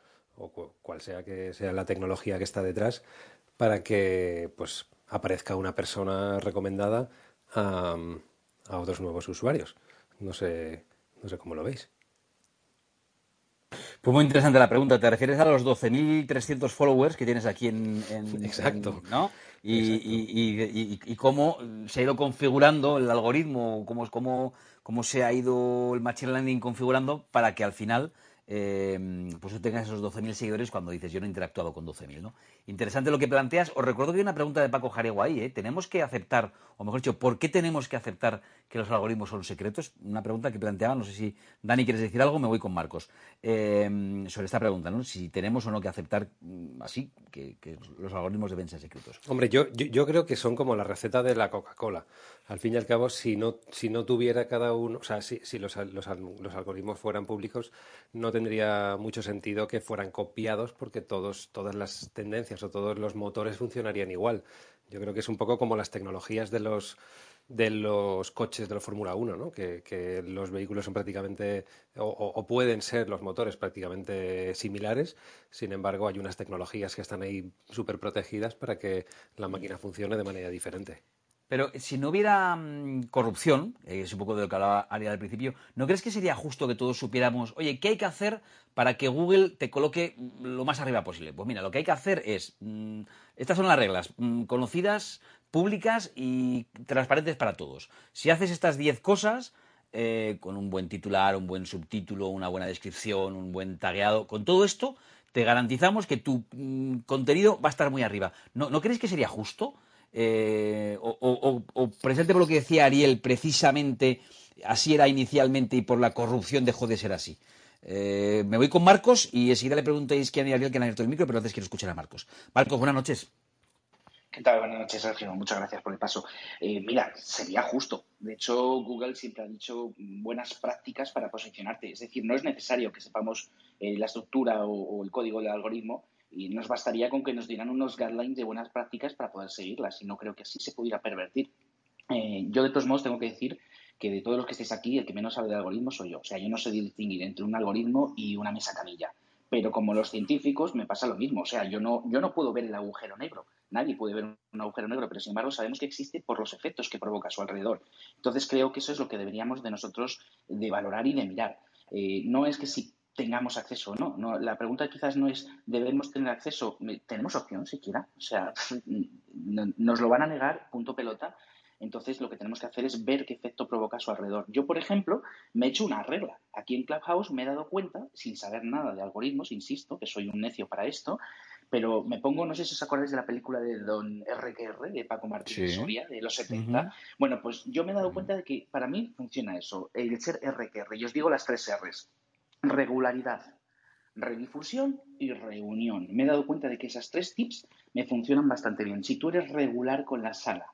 cual sea que sea la tecnología que está detrás para que pues aparezca una persona recomendada a, otros nuevos usuarios. No sé, no sé cómo lo veis. Pues muy interesante la pregunta. ¿Te refieres a los 12.300 followers que tienes aquí en... Exacto. ¿no? y, cómo se ha ido configurando el algoritmo, cómo, cómo, cómo se ha ido el Machine Learning configurando para que al final eh, pues tú tengas esos 12.000 seguidores cuando dices yo no he interactuado con 12.000. ¿no? Interesante lo que planteas. Os recuerdo que hay una pregunta de Paco Jarego ahí. ¿eh? ¿Tenemos que aceptar, o mejor dicho, ¿por qué tenemos que aceptar que los algoritmos son secretos? Una pregunta que planteaba, no sé si Dani quieres decir algo, me voy con Marcos. Eh, sobre esta pregunta, ¿no? si tenemos o no que aceptar mm, así que, los algoritmos deben ser secretos. Hombre, yo, yo, creo que son como la receta de la Coca-Cola. Al fin y al cabo, si no, si no tuviera cada uno, o sea, si, si los, los, los algoritmos fueran públicos, no tendría mucho sentido que fueran copiados porque todos, todas las tendencias o todos los motores funcionarían igual. Yo creo que es un poco como las tecnologías de los de los coches de la Fórmula 1, ¿no? que, los vehículos son prácticamente, o, pueden ser los motores prácticamente similares, sin embargo hay unas tecnologías que están ahí súper protegidas para que la máquina funcione de manera diferente. Pero si no hubiera mm, corrupción, eh, es un poco de lo que hablaba Aria al principio, ¿no crees que sería justo que todos supiéramos, oye, ¿qué hay que hacer para que Google te coloque lo más arriba posible? Pues mira, lo que hay que hacer es, mm, estas son las reglas, mm, conocidas, públicas y transparentes para todos. Si haces estas 10 cosas, eh, con un buen titular, un buen subtítulo, una buena descripción, un buen tagueado, con todo esto, te garantizamos que tu contenido va a estar muy arriba. ¿No, ¿no crees que sería justo? Eh, o, presente por lo que decía Ariel, precisamente así era inicialmente y por la corrupción dejó de ser así. Eh, me voy con Marcos y enseguida le preguntéis quién y Ariel que han abierto el micro, pero antes quiero escuchar a Marcos. Marcos, buenas noches. ¿Qué tal? Buenas noches, Sergio. Muchas gracias por el paso. Eh, mira, sería justo. De hecho, Google siempre ha dicho buenas prácticas para posicionarte. Es decir, no es necesario que sepamos la estructura o, el código del algoritmo, y nos bastaría con que nos dieran unos guidelines de buenas prácticas para poder seguirlas y no creo que así se pudiera pervertir. Eh, yo de todos modos tengo que decir que de todos los que estéis aquí, el que menos sabe de algoritmos soy yo. O sea, yo no sé distinguir entre un algoritmo y una mesa camilla. Pero como los científicos me pasa lo mismo. O sea, yo no, yo no puedo ver el agujero negro. Nadie puede ver un agujero negro, pero sin embargo sabemos que existe por los efectos que provoca a su alrededor. Entonces creo que eso es lo que deberíamos de nosotros de valorar y de mirar. Eh, no es que si tengamos acceso o no. no. La pregunta quizás no es debemos tener acceso, ¿tenemos opción siquiera? O sea, nos lo van a negar, punto pelota. Entonces lo que tenemos que hacer es ver qué efecto provoca a su alrededor. Yo, por ejemplo, me he hecho una regla. Aquí en Clubhouse me he dado cuenta, sin saber nada de algoritmos, insisto, que soy un necio para esto, pero me pongo, no sé si os acordáis de la película de Don RQR, de Paco Martínez Sí. Soria, de los 70. Bueno, pues yo me he dado cuenta de que para mí funciona eso, el ser RQR. Y os digo las tres R's. Regularidad, redifusión y reunión. Me he dado cuenta de que esas tres tips me funcionan bastante bien. Si tú eres regular con la sala,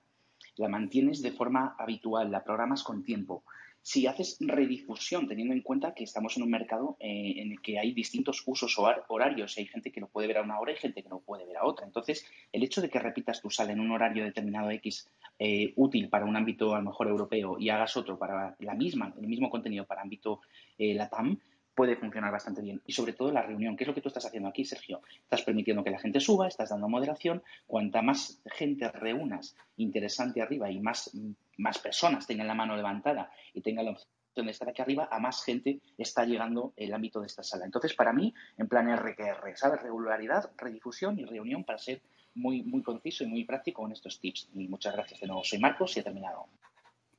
la mantienes de forma habitual, la programas con tiempo. Si haces redifusión, teniendo en cuenta que estamos en un mercado eh, en el que hay distintos usos hor- horarios, hay gente que lo puede ver a una hora y gente que lo puede ver a otra. Entonces, el hecho de que repitas tu sala en un horario determinado X eh, útil para un ámbito a lo mejor europeo y hagas otro para la misma, el mismo contenido para ámbito eh, LATAM, puede funcionar bastante bien. Y sobre todo la reunión, que es lo que tú estás haciendo aquí, Sergio. Estás permitiendo que la gente suba, estás dando moderación. Cuanta más gente reúnas interesante arriba y más, más personas tengan la mano levantada y tengan la opción de estar aquí arriba, a más gente está llegando el ámbito de esta sala. Entonces, para mí, en plan RQR, ¿sabes? Regularidad, redifusión y reunión para ser muy, muy conciso y muy práctico con estos tips. Y muchas gracias de nuevo. Soy Marcos y he terminado.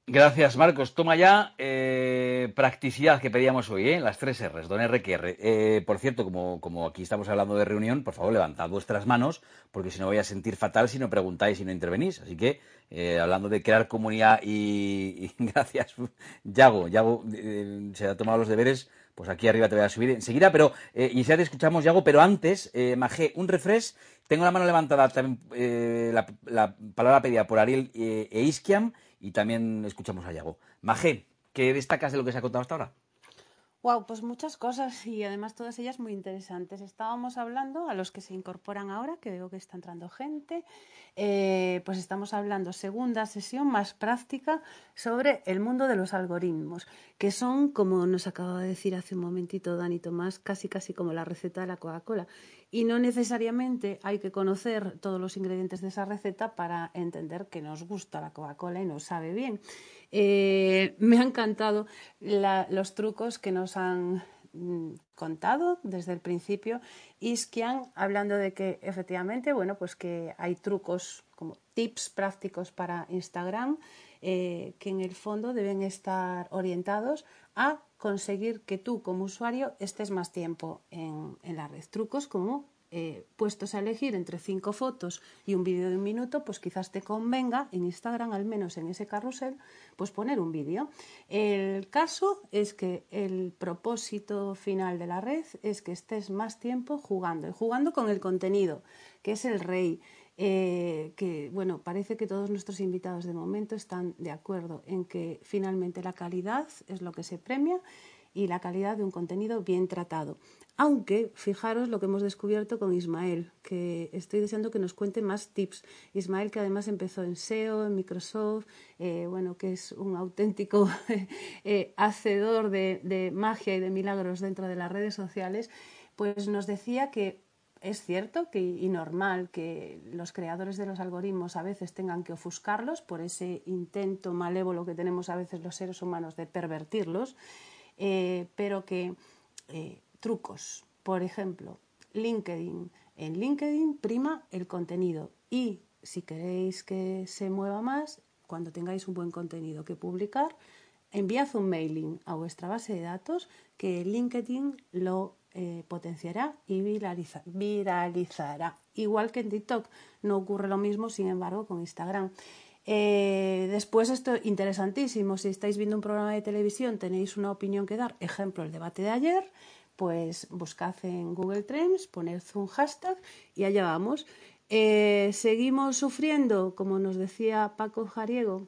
Gracias, Marcos. Toma ya eh, practicidad que pedíamos hoy, ¿eh? las tres R's, don RQR. Eh, por cierto, como, como aquí estamos hablando de reunión, por favor, levantad vuestras manos, porque si no voy a sentir fatal si no preguntáis y no intervenís. Así que, eh, hablando de crear comunidad y, y gracias, Yago, Yago eh, se ha tomado los deberes, pues aquí arriba te voy a subir enseguida, pero, eh, ya te escuchamos, Yago, pero antes, eh, Majé, un refresh, tengo la mano levantada también, eh, la, la palabra pedida por Ariel eh, e y también escuchamos a Yago. Majé, ¿qué destacas de lo que se ha contado hasta ahora? Wow, pues muchas cosas y además todas ellas muy interesantes. Estábamos hablando a los que se incorporan ahora, que veo que está entrando gente, eh, pues estamos hablando segunda sesión más práctica sobre el mundo de los algoritmos, que son, como nos acaba de decir hace un momentito Dani Tomás, casi casi como la receta de la Coca-Cola. Y no necesariamente hay que conocer todos los ingredientes de esa receta para entender que nos gusta la Coca-Cola y nos sabe bien. Eh, me han encantado los trucos que nos han mm, contado desde el principio Iskian hablando de que efectivamente bueno pues que hay trucos como tips prácticos para Instagram eh, que en el fondo deben estar orientados a conseguir que tú como usuario estés más tiempo en, la red trucos como eh, puestos a elegir entre cinco fotos y un vídeo de un minuto, pues quizás te convenga en Instagram, al menos en ese carrusel, pues poner un vídeo. El caso es que el propósito final de la red es que estés más tiempo jugando, y jugando con el contenido, que es el rey. Eh, que bueno, parece que todos nuestros invitados de momento están de acuerdo en que finalmente la calidad es lo que se premia y la calidad de un contenido bien tratado. Aunque, fijaros lo que hemos descubierto con Ismael, que estoy deseando que nos cuente más tips. Ismael, que además empezó en SEO, en Microsoft, eh, bueno, que es un auténtico eh, hacedor de, de magia y de milagros dentro de las redes sociales, pues nos decía que es cierto que, y normal que los creadores de los algoritmos a veces tengan que ofuscarlos por ese intento malévolo que tenemos a veces los seres humanos de pervertirlos, eh, pero que eh, trucos, por ejemplo, LinkedIn. En LinkedIn prima el contenido y si queréis que se mueva más, cuando tengáis un buen contenido que publicar, enviad un mailing a vuestra base de datos que LinkedIn lo eh, potenciará y viraliza- viralizará. Igual que en TikTok. No ocurre lo mismo, sin embargo, con Instagram. Eh, después, esto interesantísimo. Si estáis viendo un programa de televisión, tenéis una opinión que dar, ejemplo, el debate de ayer, pues buscad en Google Trends, poned un hashtag y allá vamos. Eh, seguimos sufriendo, como nos decía Paco Jariego,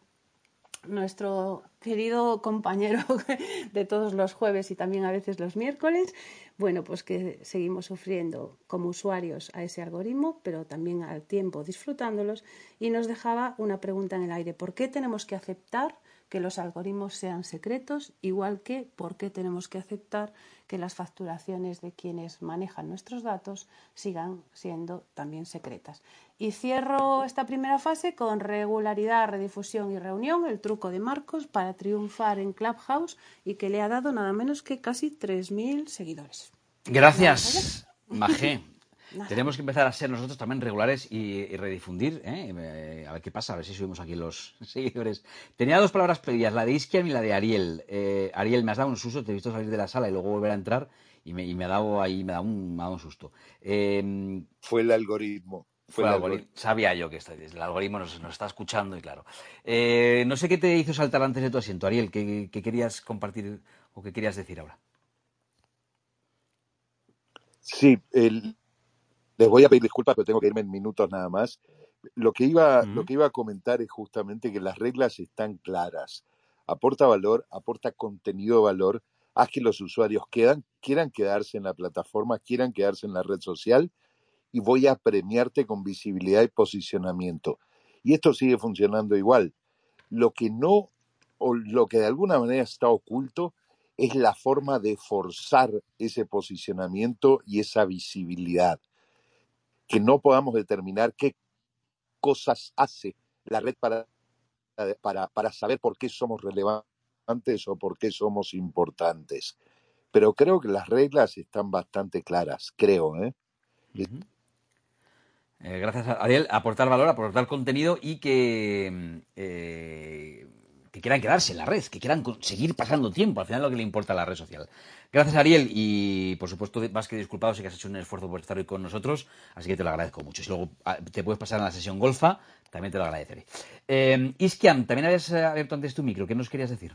nuestro querido compañero de todos los jueves y también a veces los miércoles, bueno, pues que seguimos sufriendo como usuarios a ese algoritmo, pero también al tiempo disfrutándolos y nos dejaba una pregunta en el aire, ¿por qué tenemos que aceptar que los algoritmos sean secretos, igual que por qué tenemos que aceptar que las facturaciones de quienes manejan nuestros datos sigan siendo también secretas. Y cierro esta primera fase con regularidad, redifusión y reunión, el truco de Marcos para triunfar en Clubhouse y que le ha dado nada menos que casi 3.000 seguidores. Gracias, Majé. Nada. Tenemos que empezar a ser nosotros también regulares y, y redifundir. ¿eh? Eh, A ver qué pasa, a ver si subimos aquí los seguidores. Tenía dos palabras pedidas, la de Isquian y la de Ariel. Eh, Ariel, me has dado un susto, te he visto salir de la sala y luego volver a entrar y me, y me ha dado ahí, me ha dado un, me ha dado un susto. Eh, Fue el algoritmo. Fue el algoritmo. Sabía yo que está- el algoritmo nos, nos está escuchando y claro. Eh, no sé qué te hizo saltar antes de tu asiento, Ariel, ¿qué, qué querías compartir o qué querías decir ahora? Sí, el- les voy a pedir disculpas, pero tengo que irme en minutos nada más. Lo que iba, lo que iba a comentar es justamente que las reglas están claras. Aporta valor, aporta contenido de valor, haz que los usuarios quedan, quieran quedarse en la plataforma, quieran quedarse en la red social y voy a premiarte con visibilidad y posicionamiento. Y esto sigue funcionando igual. Lo que no, o lo que de alguna manera está oculto, es la forma de forzar ese posicionamiento y esa visibilidad. Que no podamos determinar qué cosas hace la red para, para, para saber por qué somos relevantes o por qué somos importantes. Pero creo que las reglas están bastante claras, creo, ¿eh? Eh, gracias, Ariel. Aportar valor, aportar contenido y que, mm, eh, que quieran quedarse en la red, que quieran seguir pasando tiempo. Al final lo que le importa a la red social. Gracias, Ariel. Y por supuesto, más que disculpado, sé que has hecho un esfuerzo por estar hoy con nosotros, así que te lo agradezco mucho. Si luego ah, te puedes pasar a la sesión golfa, también te lo agradeceré. Eh, Iskian, también habías abierto antes tu micro. ¿Qué nos querías decir?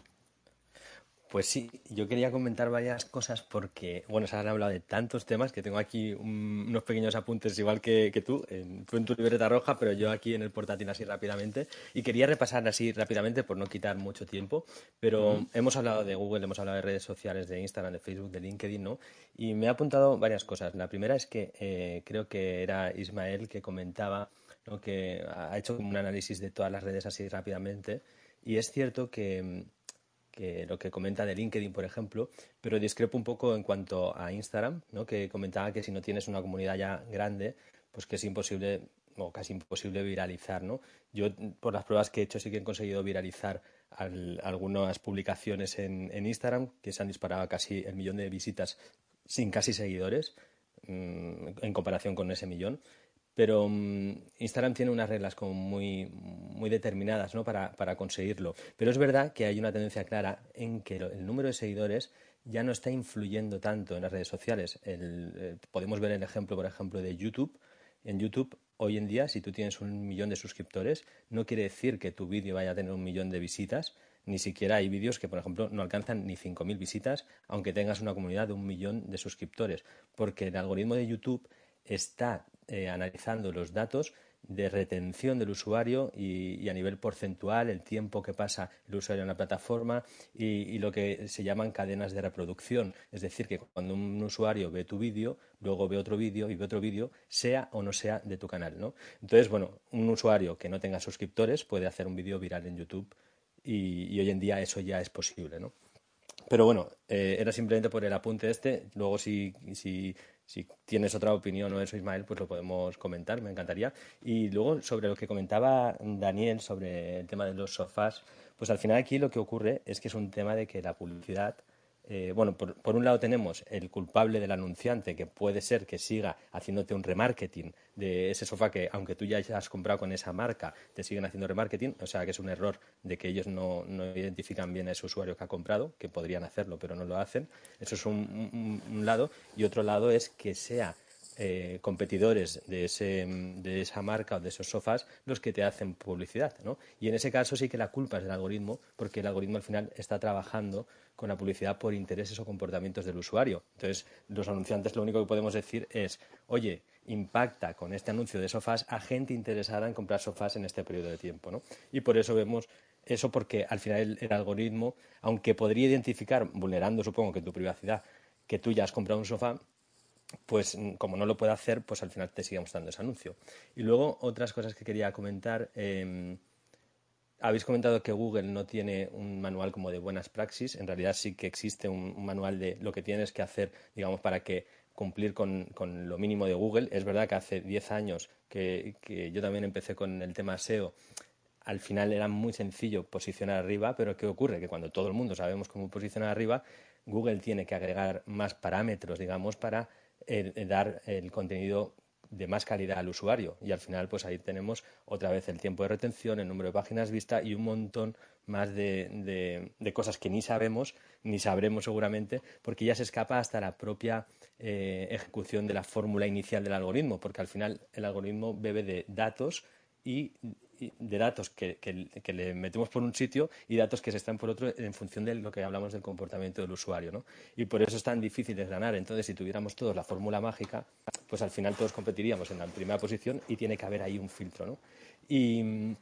Pues sí, yo quería comentar varias cosas porque, bueno, se han hablado de tantos temas que tengo aquí un- unos pequeños apuntes igual que, que tú, en, tú en tu libreta roja, pero yo aquí en el portátil así rápidamente. Y quería repasar así rápidamente por no quitar mucho tiempo, pero hemos hablado de Google, hemos hablado de redes sociales, de Instagram, de Facebook, de LinkedIn, ¿no? Y me ha apuntado varias cosas. La primera es que eh, creo que era Ismael que comentaba, ¿no? que ha hecho como un análisis de todas las redes así rápidamente. Y es cierto que lo que comenta de LinkedIn, por ejemplo, pero discrepo un poco en cuanto a Instagram, ¿no? que comentaba que si no tienes una comunidad ya grande, pues que es imposible o casi imposible viralizar. ¿no? Yo, por las pruebas que he hecho, sí que he conseguido viralizar al- algunas publicaciones en, Instagram que se han disparado casi el millón de visitas sin casi seguidores, mm, en comparación con ese millón. Pero mm, Instagram tiene unas reglas como muy, muy determinadas ¿no? para, para conseguirlo. Pero es verdad que hay una tendencia clara en que el número de seguidores ya no está influyendo tanto en las redes sociales. El- eh, podemos ver el ejemplo, por ejemplo, de YouTube. En YouTube, hoy en día, si tú tienes un millón de suscriptores, no quiere decir que tu vídeo vaya a tener un millón de visitas. Ni siquiera hay vídeos que, por ejemplo, no alcanzan ni 5.000 visitas, aunque tengas una comunidad de un millón de suscriptores. Porque el algoritmo de YouTube está eh, analizando los datos de retención del usuario y, a nivel porcentual el tiempo que pasa el usuario en la plataforma y, lo que se llaman cadenas de reproducción. Es decir, que cuando un usuario ve tu vídeo, luego ve otro vídeo y ve otro vídeo, sea o no sea de tu canal. ¿no? Entonces, bueno, un usuario que no tenga suscriptores puede hacer un vídeo viral en YouTube y, y hoy en día eso ya es posible. ¿no? Pero bueno, eh, era simplemente por el apunte este. Luego, si, si, si tienes otra opinión o eso, Ismael, pues lo podemos comentar, me encantaría. Y luego, sobre lo que comentaba Daniel sobre el tema de los sofás, pues al final aquí lo que ocurre es que es un tema de que la publicidad. Eh, bueno, por, un lado tenemos el culpable del anunciante, que puede ser que siga haciéndote un remarketing de ese sofá que, aunque tú ya hayas comprado con esa marca, te siguen haciendo remarketing, o sea que es un error de que ellos no, no identifican bien a ese usuario que ha comprado, que podrían hacerlo, pero no lo hacen. Eso es un lado. Y otro lado es que sea eh, competidores de, esa marca o de esos sofás los que te hacen publicidad. ¿no? Y en ese caso sí que la culpa es del algoritmo, porque el algoritmo al final está trabajando con la publicidad por intereses o comportamientos del usuario. Entonces, los anunciantes lo único que podemos decir es, oye, impacta con este anuncio de sofás a gente interesada en comprar sofás en este periodo de tiempo. ¿no? Y por eso vemos eso porque al final el algoritmo, aunque podría identificar, vulnerando supongo que tu privacidad, que tú ya has comprado un sofá, pues mm, como no lo puede hacer, pues al final te sigue mostrando ese anuncio. Y luego otras cosas que quería comentar. eh, habéis comentado que Google no tiene un manual como de buenas praxis. En realidad sí que existe un, un manual de lo que tienes que hacer, digamos, para que cumplir con, con lo mínimo de Google. Es verdad que hace 10 años que, que yo también empecé con el tema SEO. Al final era muy sencillo posicionar arriba, pero ¿qué ocurre? Que cuando todo el mundo sabemos cómo posicionar arriba, Google tiene que agregar más parámetros, digamos, para dar el contenido de más calidad al usuario. Y al final, pues ahí tenemos otra vez el tiempo de retención, el número de páginas vistas y un montón más de, cosas que ni sabemos, ni sabremos seguramente, porque ya se escapa hasta la propia eh, ejecución de la fórmula inicial del algoritmo, porque al final el algoritmo bebe de datos y de datos que, que, le metemos por un sitio y datos que se están por otro en función de lo que hablamos del comportamiento del usuario. ¿no? Y por eso es tan difícil de ganar. Entonces, si tuviéramos todos la fórmula mágica, pues al final todos competiríamos en la primera posición y tiene que haber ahí un filtro. ¿no? Y,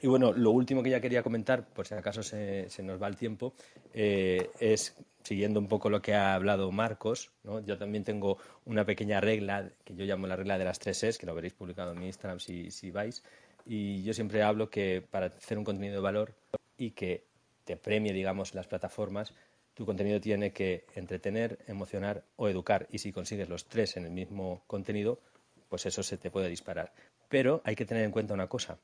y bueno, lo último que ya quería comentar, por si acaso se, se nos va el tiempo, eh, es siguiendo un poco lo que ha hablado Marcos, ¿no? yo también tengo una pequeña regla que yo llamo la regla de las tres Es, que lo veréis publicado en mi Instagram si, si vais, y yo siempre hablo que para hacer un contenido de valor y que te premie, digamos, las plataformas, tu contenido tiene que entretener, emocionar o educar. Y si consigues los tres en el mismo contenido, pues eso se te puede disparar. Pero hay que tener en cuenta una cosa,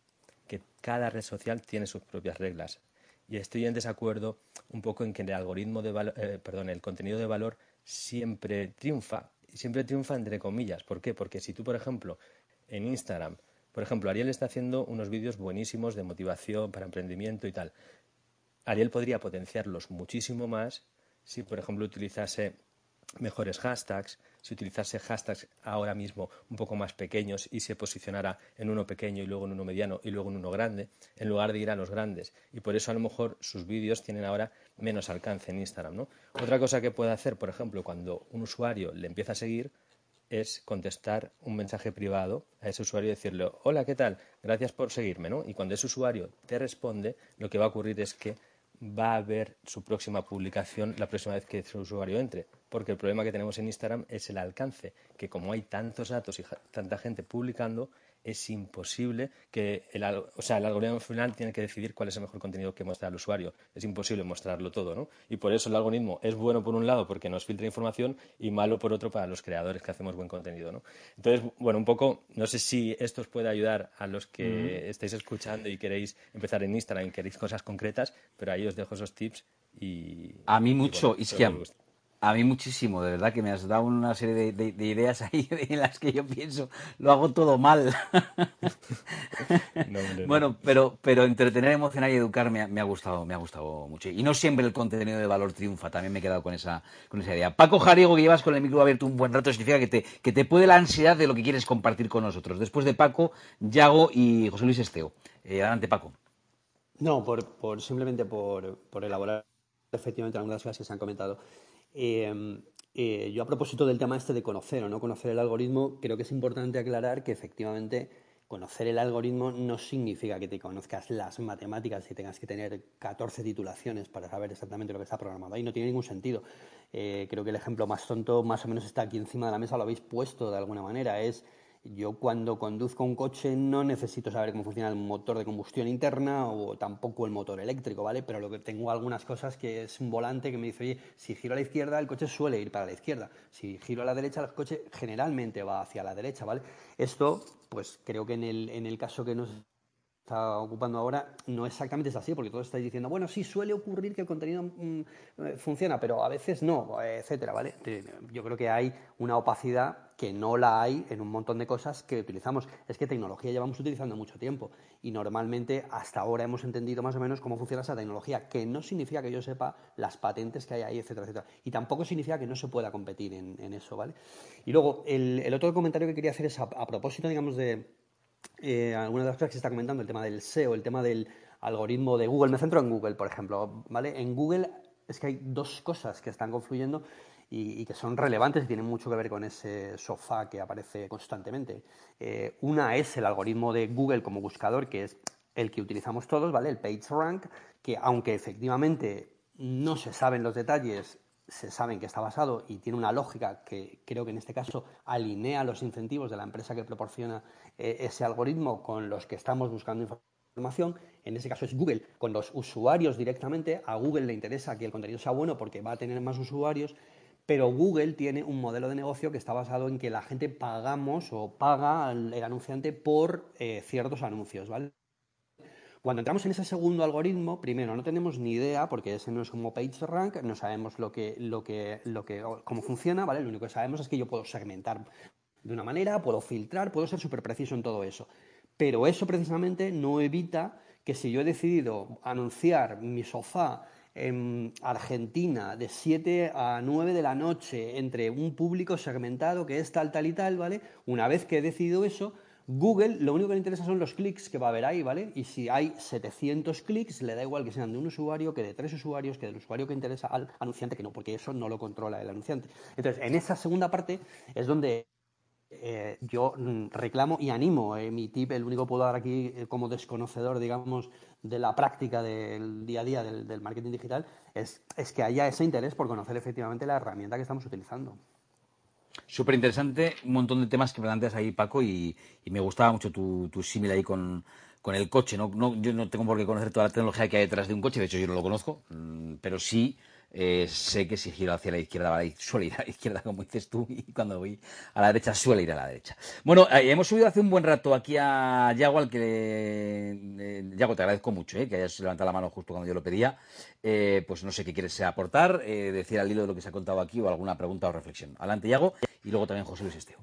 que cada red social tiene sus propias reglas. Y estoy en desacuerdo un poco en que el algoritmo de valor, eh, perdón, el contenido de valor siempre triunfa. Siempre triunfa entre comillas. ¿Por qué? Porque si tú, por ejemplo, en Instagram por ejemplo, Ariel está haciendo unos vídeos buenísimos de motivación para emprendimiento y tal. Ariel podría potenciarlos muchísimo más si, por ejemplo, utilizase mejores hashtags, si utilizase hashtags ahora mismo un poco más pequeños y se posicionara en uno pequeño y luego en uno mediano y luego en uno grande, en lugar de ir a los grandes. Y por eso a lo mejor sus vídeos tienen ahora menos alcance en Instagram. ¿no? Otra cosa que puede hacer, por ejemplo, cuando un usuario le empieza a seguir, es contestar un mensaje privado a ese usuario y decirle, hola, ¿qué tal? Gracias por seguirme, ¿no? Y cuando ese usuario te responde, lo que va a ocurrir es que va a ver su próxima publicación la próxima vez que ese usuario entre. Porque el problema que tenemos en Instagram es el alcance, que como hay tantos datos y tanta gente publicando, es imposible que el, o sea, el algoritmo final tiene que decidir cuál es el mejor contenido que mostrar al usuario. Es imposible mostrarlo todo, ¿no? Y por eso el algoritmo es bueno por un lado porque nos filtra información y malo por otro para los creadores que hacemos buen contenido, ¿no? Entonces, bueno, un poco, no sé si esto os puede ayudar a los que estáis escuchando y queréis empezar en Instagram y queréis cosas concretas, pero ahí os dejo esos tips y... A mí mucho, y, a mí muchísimo, de verdad que me has dado una serie de, ideas ahí en las que yo pienso, lo hago todo mal. bueno, pero, pero entretener, emocionar y educar me ha, gustado, me ha gustado mucho. Y no siempre el contenido de valor triunfa, también me he quedado con esa, con esa idea. Paco Jariego, que llevas con el micro abierto un buen rato, significa que te, que te puede la ansiedad de lo que quieres compartir con nosotros. Después de Paco, Yago y José Luis Esteo. Eh, adelante, Paco. No, por, por simplemente por, por elaborar efectivamente algunas cosas que se han comentado. Em, eh, yo a propósito del tema este de conocer o no conocer el algoritmo, creo que es importante aclarar que efectivamente conocer el algoritmo no significa que te conozcas las matemáticas y tengas que tener 14 titulaciones para saber exactamente lo que está programado. Ahí no tiene ningún sentido. Eh, creo que el ejemplo más tonto más o menos está aquí encima de la mesa, lo habéis puesto de alguna manera. Es yo cuando conduzco un coche no necesito saber cómo funciona el motor de combustión interna o tampoco el motor eléctrico, ¿vale? Pero lo que tengo algunas cosas que es un volante que me dice, oye, si giro a la izquierda, el coche suele ir para la izquierda. Si giro a la derecha, el coche generalmente va hacia la derecha, ¿vale? Esto, pues creo que en el, en el caso que nos está ocupando ahora no exactamente es así, porque todos estáis diciendo, bueno, sí suele ocurrir que el contenido mm, eh, funciona, pero a veces no, etcétera, ¿vale? Yo creo que hay una opacidad que no la hay en un montón de cosas que utilizamos. Es que tecnología llevamos utilizando mucho tiempo y normalmente hasta ahora hemos entendido más o menos cómo funciona esa tecnología, que no significa que yo sepa las patentes que hay ahí, etcétera, etcétera. Y tampoco significa que no se pueda competir en, eso, ¿vale? Y luego, el, otro comentario que quería hacer es a propósito, digamos, de eh, algunas de las cosas que se está comentando, el tema del SEO, el tema del algoritmo de Google. Me centro en Google, por ejemplo. ¿vale? En Google es que hay dos cosas que están confluyendo y, que son relevantes y tienen mucho que ver con ese sofá que aparece constantemente. Eh, una es el algoritmo de Google como buscador, que es el que utilizamos todos, ¿vale? El PageRank, que aunque efectivamente no se saben los detalles se saben que está basado y tiene una lógica que creo que en este caso alinea los incentivos de la empresa que proporciona eh, ese algoritmo con los que estamos buscando información. En ese caso es Google, con los usuarios directamente. A Google le interesa que el contenido sea bueno porque va a tener más usuarios, pero Google tiene un modelo de negocio que está basado en que la gente pagamos o paga el anunciante por eh, ciertos anuncios, ¿vale? Cuando entramos en ese segundo algoritmo, primero no tenemos ni idea, porque ese no es como PageRank, no sabemos lo que, lo que, lo que, cómo funciona, ¿vale? Lo único que sabemos es que yo puedo segmentar de una manera, puedo filtrar, puedo ser súper preciso en todo eso. Pero eso precisamente no evita que si yo he decidido anunciar mi sofá en Argentina de 7 a 9 de la noche entre un público segmentado que es tal, tal y tal, ¿vale? Una vez que he decidido eso, Google lo único que le interesa son los clics que va a haber ahí, ¿vale? Y si hay 700 clics, le da igual que sean de un usuario, que de tres usuarios, que del usuario que interesa al anunciante, que no, porque eso no lo controla el anunciante. Entonces, en esa segunda parte es donde eh, yo mm, reclamo y animo, eh, mi tip, el único que puedo dar aquí eh, como desconocedor, digamos, de la práctica del día a día del, marketing digital, es, es que haya ese interés por conocer efectivamente la herramienta que estamos utilizando. Súper interesante, un montón de temas que planteas ahí, Paco, y, me gustaba mucho tu, tu símil ahí con, el coche. No, no, yo no tengo por qué conocer toda la tecnología que hay detrás de un coche, de hecho yo no lo conozco, mm, pero sí eh, sé que si giro hacia la izquierda, suele ir a la izquierda, como dices tú, y cuando voy a la derecha suele ir a la derecha. Bueno, eh, hemos subido hace un buen rato aquí a Yago, al que Yago, te agradezco mucho eh, que hayas levantado la mano justo cuando yo lo pedía. pues no sé qué quieres aportar, decir al hilo de lo que se ha contado aquí o alguna pregunta o reflexión. Adelante, Yago, y luego también José Luis Esteo.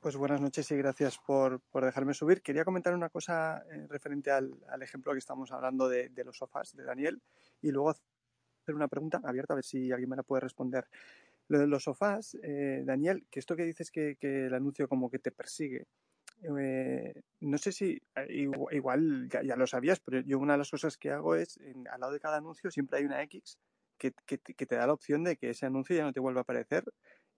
Pues buenas noches y gracias por, dejarme subir. Quería comentar una cosa referente al, ejemplo que estamos hablando de, de, los sofás de Daniel y luego una pregunta abierta a ver si alguien me la puede responder. Lo de los sofás, eh, Daniel, que esto que dices que, el anuncio como que te persigue, eh, no sé si eh, igual, ya, lo sabías, pero yo una de las cosas que hago es, al lado de cada anuncio siempre hay una X que, que, te da la opción de que ese anuncio ya no te vuelva a aparecer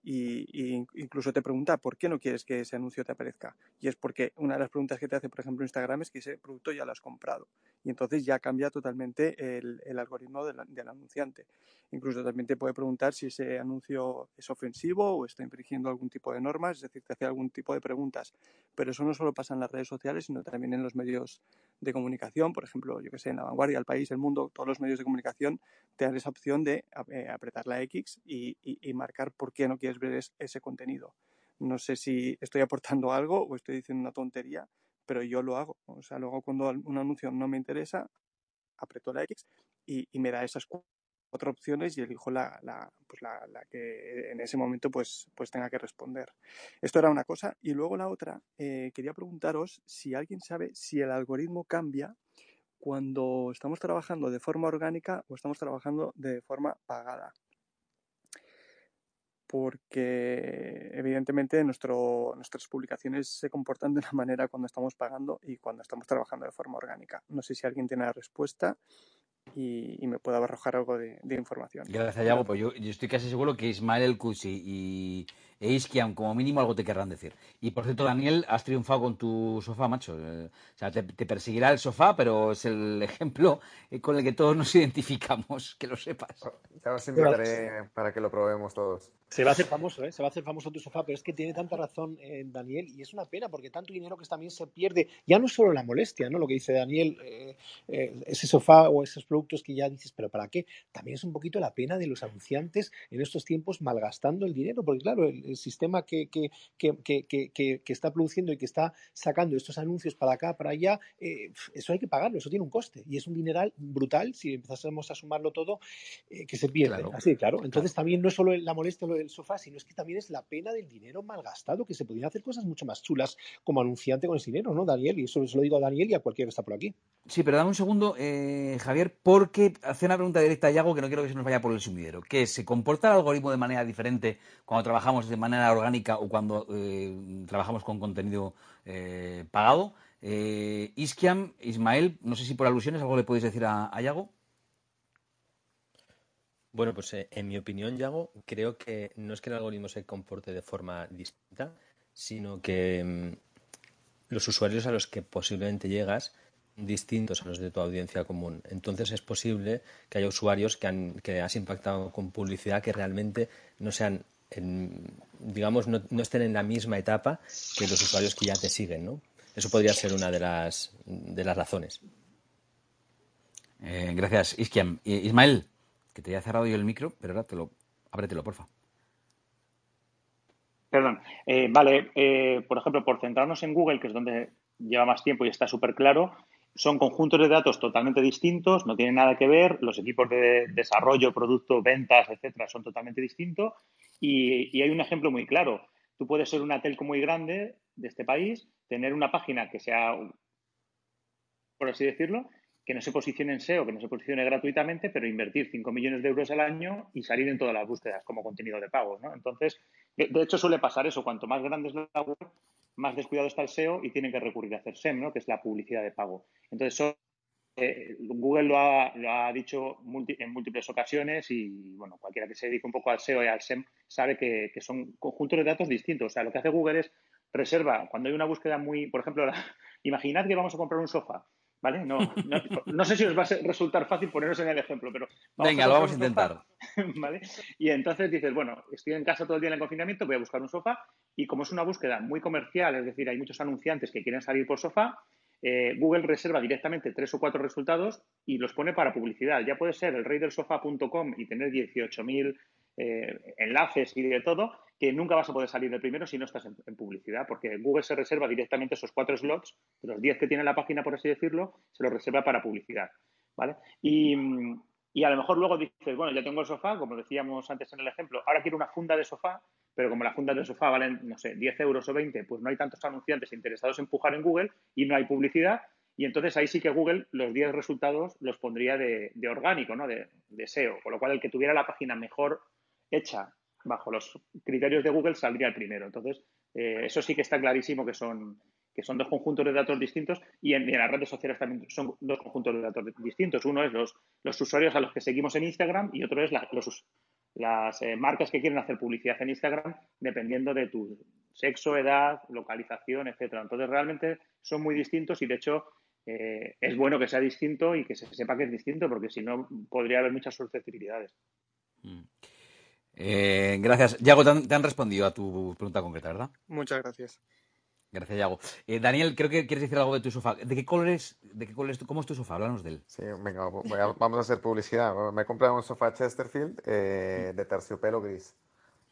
y, incluso te pregunta por qué no quieres que ese anuncio te aparezca. Y es porque una de las preguntas que te hace, por ejemplo, Instagram es que ese producto ya lo has comprado. Y entonces ya cambia totalmente el, algoritmo del, anunciante. Incluso también te puede preguntar si ese anuncio es ofensivo o está infringiendo algún tipo de normas, es decir, te hace algún tipo de preguntas. Pero eso no solo pasa en las redes sociales, sino también en los medios de comunicación. Por ejemplo, yo que sé, en La Vanguardia, El País, El Mundo, todos los medios de comunicación te dan esa opción de eh, apretar la X y, y marcar por qué no quieres ver ese contenido. No sé si estoy aportando algo o estoy diciendo una tontería, pero yo lo hago. O sea, luego cuando un anuncio no me interesa, aprieto la X y, me da esas cuatro opciones y elijo la, pues la, que en ese momento pues, pues tenga que responder. Esto era una cosa. Y luego la otra, eh, quería preguntaros si alguien sabe si el algoritmo cambia cuando estamos trabajando de forma orgánica o estamos trabajando de forma pagada porque evidentemente nuestro, nuestras publicaciones se comportan de una manera cuando estamos pagando y cuando estamos trabajando de forma orgánica. No sé si alguien tiene la respuesta y, me puede arrojar algo de, información. Gracias, Yago. Pues yo, estoy casi seguro que Ismael El Kusi y e Iskian, como mínimo, algo te querrán decir. Y por cierto, Daniel, has triunfado con tu sofá, macho. Eh, o sea, te, perseguirá el sofá, pero es el ejemplo con el que todos nos identificamos, que lo sepas. Ya os invitaré para que lo probemos todos. Se va a hacer famoso, ¿eh? Se va a hacer famoso tu sofá, pero es que tiene tanta razón eh, Daniel y es una pena porque tanto dinero que también se pierde. Ya no solo la molestia, ¿no? Lo que dice Daniel, eh, ese sofá o esos productos que ya dices, pero ¿para qué? También es un poquito la pena de los anunciantes en estos tiempos malgastando el dinero, porque claro, el, el sistema que, que, que, que, está produciendo y que está sacando estos anuncios para acá, para allá, eh, eso hay que pagarlo, eso tiene un coste y es un dineral brutal si empezásemos a sumarlo todo eh, que se pierde. Así, claro. Entonces también no es solo la molestia lo del sofá, sino es que también es la pena del dinero malgastado, que se podrían hacer cosas mucho más chulas como anunciante con ese dinero, ¿no, Daniel? Y eso se lo digo a Daniel y a cualquiera que está por aquí. Sí, pero dame un segundo, eh, Javier, porque hace una pregunta directa a Yago que no quiero que se nos vaya por el sumidero. ¿Que se comporta el algoritmo de manera diferente cuando trabajamos de manera orgánica o cuando eh, trabajamos con contenido eh, pagado? Eh, Ismael, no sé si por alusiones algo le podéis decir a, Yago. Bueno, pues en mi opinión, Yago, creo que no es que el algoritmo se comporte de forma distinta, sino que mm, los usuarios a los que posiblemente llegas distintos a los de tu audiencia común. Entonces es posible que haya usuarios que, han, que has impactado con publicidad que realmente no sean, digamos, no, estén en la misma etapa que los usuarios que ya te siguen, ¿no? Eso podría ser una de las, de las razones. Eh, gracias, Iskiam. Ismael, que te haya cerrado yo el micro, pero ahora te lo, ábretelo, porfa. Perdón. Eh, vale, eh, por ejemplo, por centrarnos en Google, que es donde lleva más tiempo y está súper claro, son conjuntos de datos totalmente distintos, no tienen nada que ver, los equipos de desarrollo, producto, ventas, etcétera, son totalmente distintos y, hay un ejemplo muy claro. tú puedes ser una telco muy grande de este país, tener una página que sea, por así decirlo, que no se posicione en SEO, que no se posicione gratuitamente, pero invertir 5 millones de euros al año y salir en todas las búsquedas como contenido de pago. ¿no? Entonces, de, hecho suele pasar eso, cuanto más grande es la web, más descuidado está el SEO y tienen que recurrir a hacer SEM, ¿no? que es la publicidad de pago. Entonces, eh, Google lo ha, lo ha dicho en múltiples ocasiones y, bueno, cualquiera que se dedique un poco al SEO y al SEM sabe que, son conjuntos de datos distintos. O sea, lo que hace Google es reserva, cuando hay una búsqueda muy, por ejemplo, imaginad que vamos a comprar un sofá ¿vale? No, no, sé si os va a resultar fácil poneros en el ejemplo, pero... Venga, lo vamos a intentar. ¿vale? Y entonces dices, bueno, estoy en casa todo el día en el confinamiento, voy a buscar un sofá y como es una búsqueda muy comercial, es decir, hay muchos anunciantes que quieren salir por sofá, eh, Google reserva directamente tres o cuatro resultados y los pone para publicidad. Ya puede ser el reydelsofá.com y tener 18.000 eh, enlaces y de todo, que nunca vas a poder salir de primero si no estás en, publicidad, porque Google se reserva directamente esos cuatro slots, de los 10 que tiene la página, por así decirlo, se los reserva para publicidad. ¿vale? Y, a lo mejor luego dices, bueno, ya tengo el sofá, como decíamos antes en el ejemplo, ahora quiero una funda de sofá, pero como las fundas de sofá valen, no sé, 10 euros o 20, pues no hay tantos anunciantes interesados en empujar en Google y no hay publicidad. Y entonces ahí sí que Google los 10 resultados los pondría de, orgánico, ¿no? De, de, SEO. Con lo cual el que tuviera la página mejor hecha bajo los criterios de Google saldría el primero. Entonces, eh, eso sí que está clarísimo que son, que son dos conjuntos de datos distintos y en, las redes sociales también son dos conjuntos de datos distintos. Uno es los, los usuarios a los que seguimos en Instagram y otro es los, las eh, marcas que quieren hacer publicidad en Instagram dependiendo de tu sexo, edad, localización, etcétera. Entonces, realmente son muy distintos y, de hecho, eh, es bueno que sea distinto y que se sepa que es distinto porque si no podría haber muchas susceptibilidades. Mm. Eh, gracias. Yago, te han, respondido a tu pregunta concreta, ¿verdad? Muchas gracias. Gracias, Yago. Eh, Daniel, creo que quieres decir algo de tu sofá. ¿De qué color es? ¿De qué color es ¿Cómo es tu sofá? Háblanos de él. Sí, venga, vamos a hacer publicidad. Me he comprado un sofá Chesterfield eh, de terciopelo gris.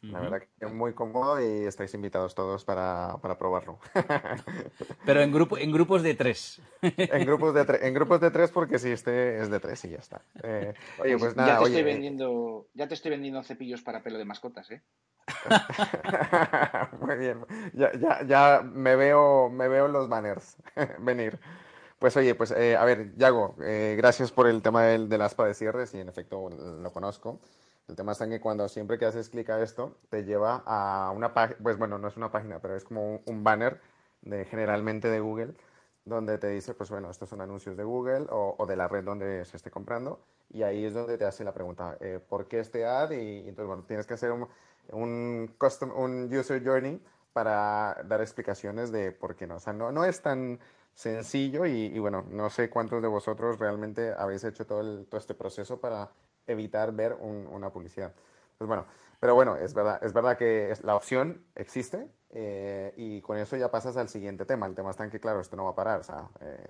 La verdad que es muy cómodo y estáis invitados todos para, para probarlo. Pero en, grupo, en grupos de tres. En grupos de, en grupos de tres porque si este es de tres y ya está. Eh, oye, pues nada. Ya te, estoy vendiendo, ya te estoy vendiendo cepillos para pelo de mascotas, ¿eh? muy bien. Ya, ya, ya me, veo, me veo los banners venir. Pues oye, pues eh, a ver, Yago, eh, gracias por el tema del, del aspa de cierres y en efecto lo conozco. El tema está en que cuando siempre que haces clic a esto, te lleva a una página, pues bueno, no es una página, pero es como un, banner generalmente de Google, donde te dice, pues bueno, estos son anuncios de Google o, de la red donde se esté comprando, y ahí es donde te hace la pregunta, eh, ¿por qué este ad? Y, entonces, bueno, tienes que hacer un, custom, user journey para dar explicaciones de por qué no. O sea, no, no es tan sencillo y, y, bueno, no sé cuántos de vosotros realmente habéis hecho todo este proceso para evitar ver una publicidad. Pues bueno, pero bueno, es verdad, es verdad que la opción existe eh, y con eso ya pasas al siguiente tema. El tema está en que, claro, esto no va a parar. O sea, eh,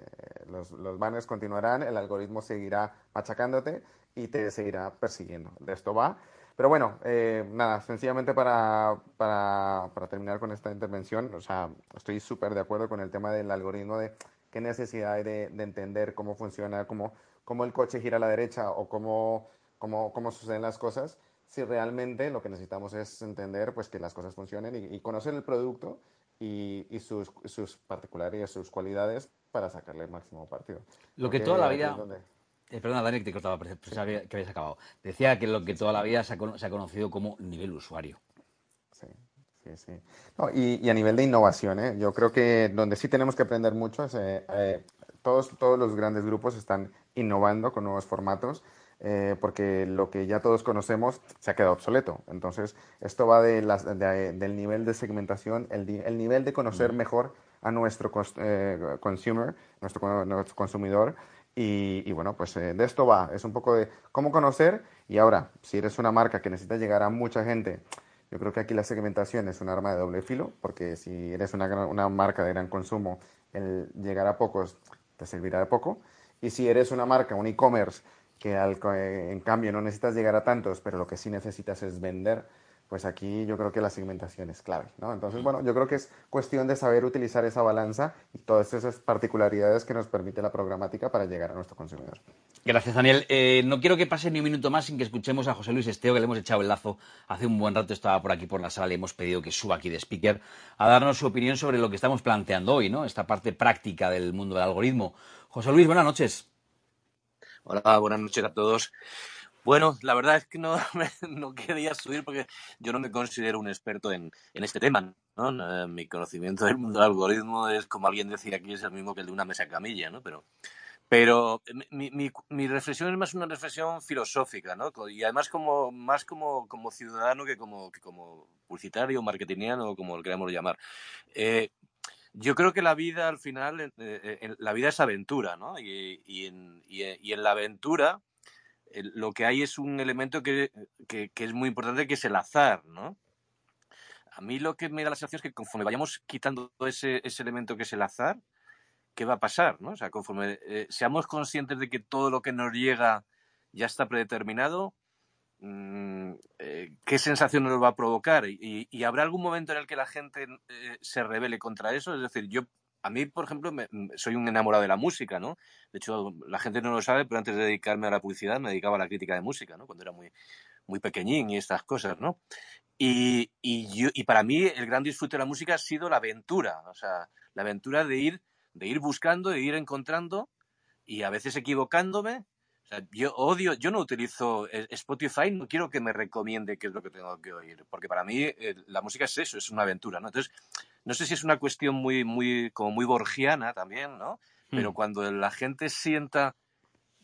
los, los, banners continuarán, el algoritmo seguirá machacándote y te seguirá persiguiendo. De esto va. Pero bueno, eh, nada, sencillamente para, para, para, terminar con esta intervención, o sea, estoy súper de acuerdo con el tema del algoritmo de qué necesidad hay de, de entender cómo funciona, cómo, cómo el coche gira a la derecha o cómo cómo, cómo suceden las cosas, si realmente lo que necesitamos es entender pues, que las cosas funcionen y, conocer el producto y, y sus, sus, particularidades, sus cualidades para sacarle el máximo partido. Lo que toda la vida... Eh, perdona, Dani, que te cortaba, pensaba que habías acabado. Decía que lo que toda la vida se ha, se ha conocido como nivel usuario. Sí, sí, sí. No, y, y, a nivel de innovación, ¿eh? yo creo que donde sí tenemos que aprender mucho es... Eh, eh, todos, todos los grandes grupos están innovando con nuevos formatos eh, porque lo que ya todos conocemos se ha quedado obsoleto. Entonces, esto va de las, del nivel de segmentación, el, el nivel de conocer mejor a nuestro eh, consumer, nuestro, nuestro consumidor. Y, y, bueno, pues eh, de esto va. Es un poco de cómo conocer. Y ahora, si eres una marca que necesita llegar a mucha gente, yo creo que aquí la segmentación es un arma de doble filo, porque si eres una, una marca de gran consumo, el llegar a pocos te servirá de poco. Y si eres una marca, un e-commerce, que en cambio no necesitas llegar a tantos, pero lo que sí necesitas es vender, pues aquí yo creo que la segmentación es clave, ¿no? Entonces, bueno, yo creo que es cuestión de saber utilizar esa balanza y todas esas particularidades que nos permite la programática para llegar a nuestro consumidor. Gracias, Daniel. Eh, no quiero que pase ni un minuto más sin que escuchemos a José Luis Esteo, que le hemos echado el lazo. Hace un buen rato estaba por aquí por la sala, le hemos pedido que suba aquí de speaker a darnos su opinión sobre lo que estamos planteando hoy, ¿no? Esta parte práctica del mundo del algoritmo. José Luis, buenas noches. Hola, buenas noches a todos. Bueno, la verdad es que no, no quería subir porque yo no me considero un experto en, en este tema. ¿no? Eh, mi conocimiento del mundo del algoritmo es, como alguien decía aquí, es el mismo que el de una mesa camilla, ¿no? Pero, pero mi, mi, mi, reflexión es más una reflexión filosófica, ¿no? Y además como, más como, como ciudadano que como, como publicitario, marketingiano, como lo queramos llamar. Eh, yo creo que la vida al final, eh, eh, la vida es aventura, ¿no? Y, y, en, y en la aventura lo que hay es un elemento que, es muy importante, que es el azar, ¿no? A mí lo que me da la sensación es que conforme vayamos quitando ese, ese elemento que es el azar, ¿qué va a pasar? ¿no? O sea, conforme eh, seamos conscientes de que todo lo que nos llega ya está predeterminado, eh, ¿qué sensación nos va a provocar? Y, habrá algún momento en el que la gente eh, se revele contra eso? Es decir, yo a mí, por ejemplo, mm, soy un enamorado de la música, ¿no? De hecho, la gente no lo sabe, pero antes de dedicarme a la publicidad me dedicaba a la crítica de música, ¿no? Cuando era muy, muy pequeñín y estas cosas, ¿no? Y, y, yo, y para mí el gran disfrute de la música ha sido la aventura, o sea, la aventura de ir, de ir buscando, de ir encontrando y a veces equivocándome yo odio, yo no utilizo eh, Spotify, no quiero que me recomiende qué es lo que tengo que oír, porque para mí eh, la música es eso, es una aventura, ¿no? Entonces, no sé si es una cuestión muy, muy, como muy borgiana también, ¿no? Pero hmm. cuando la gente sienta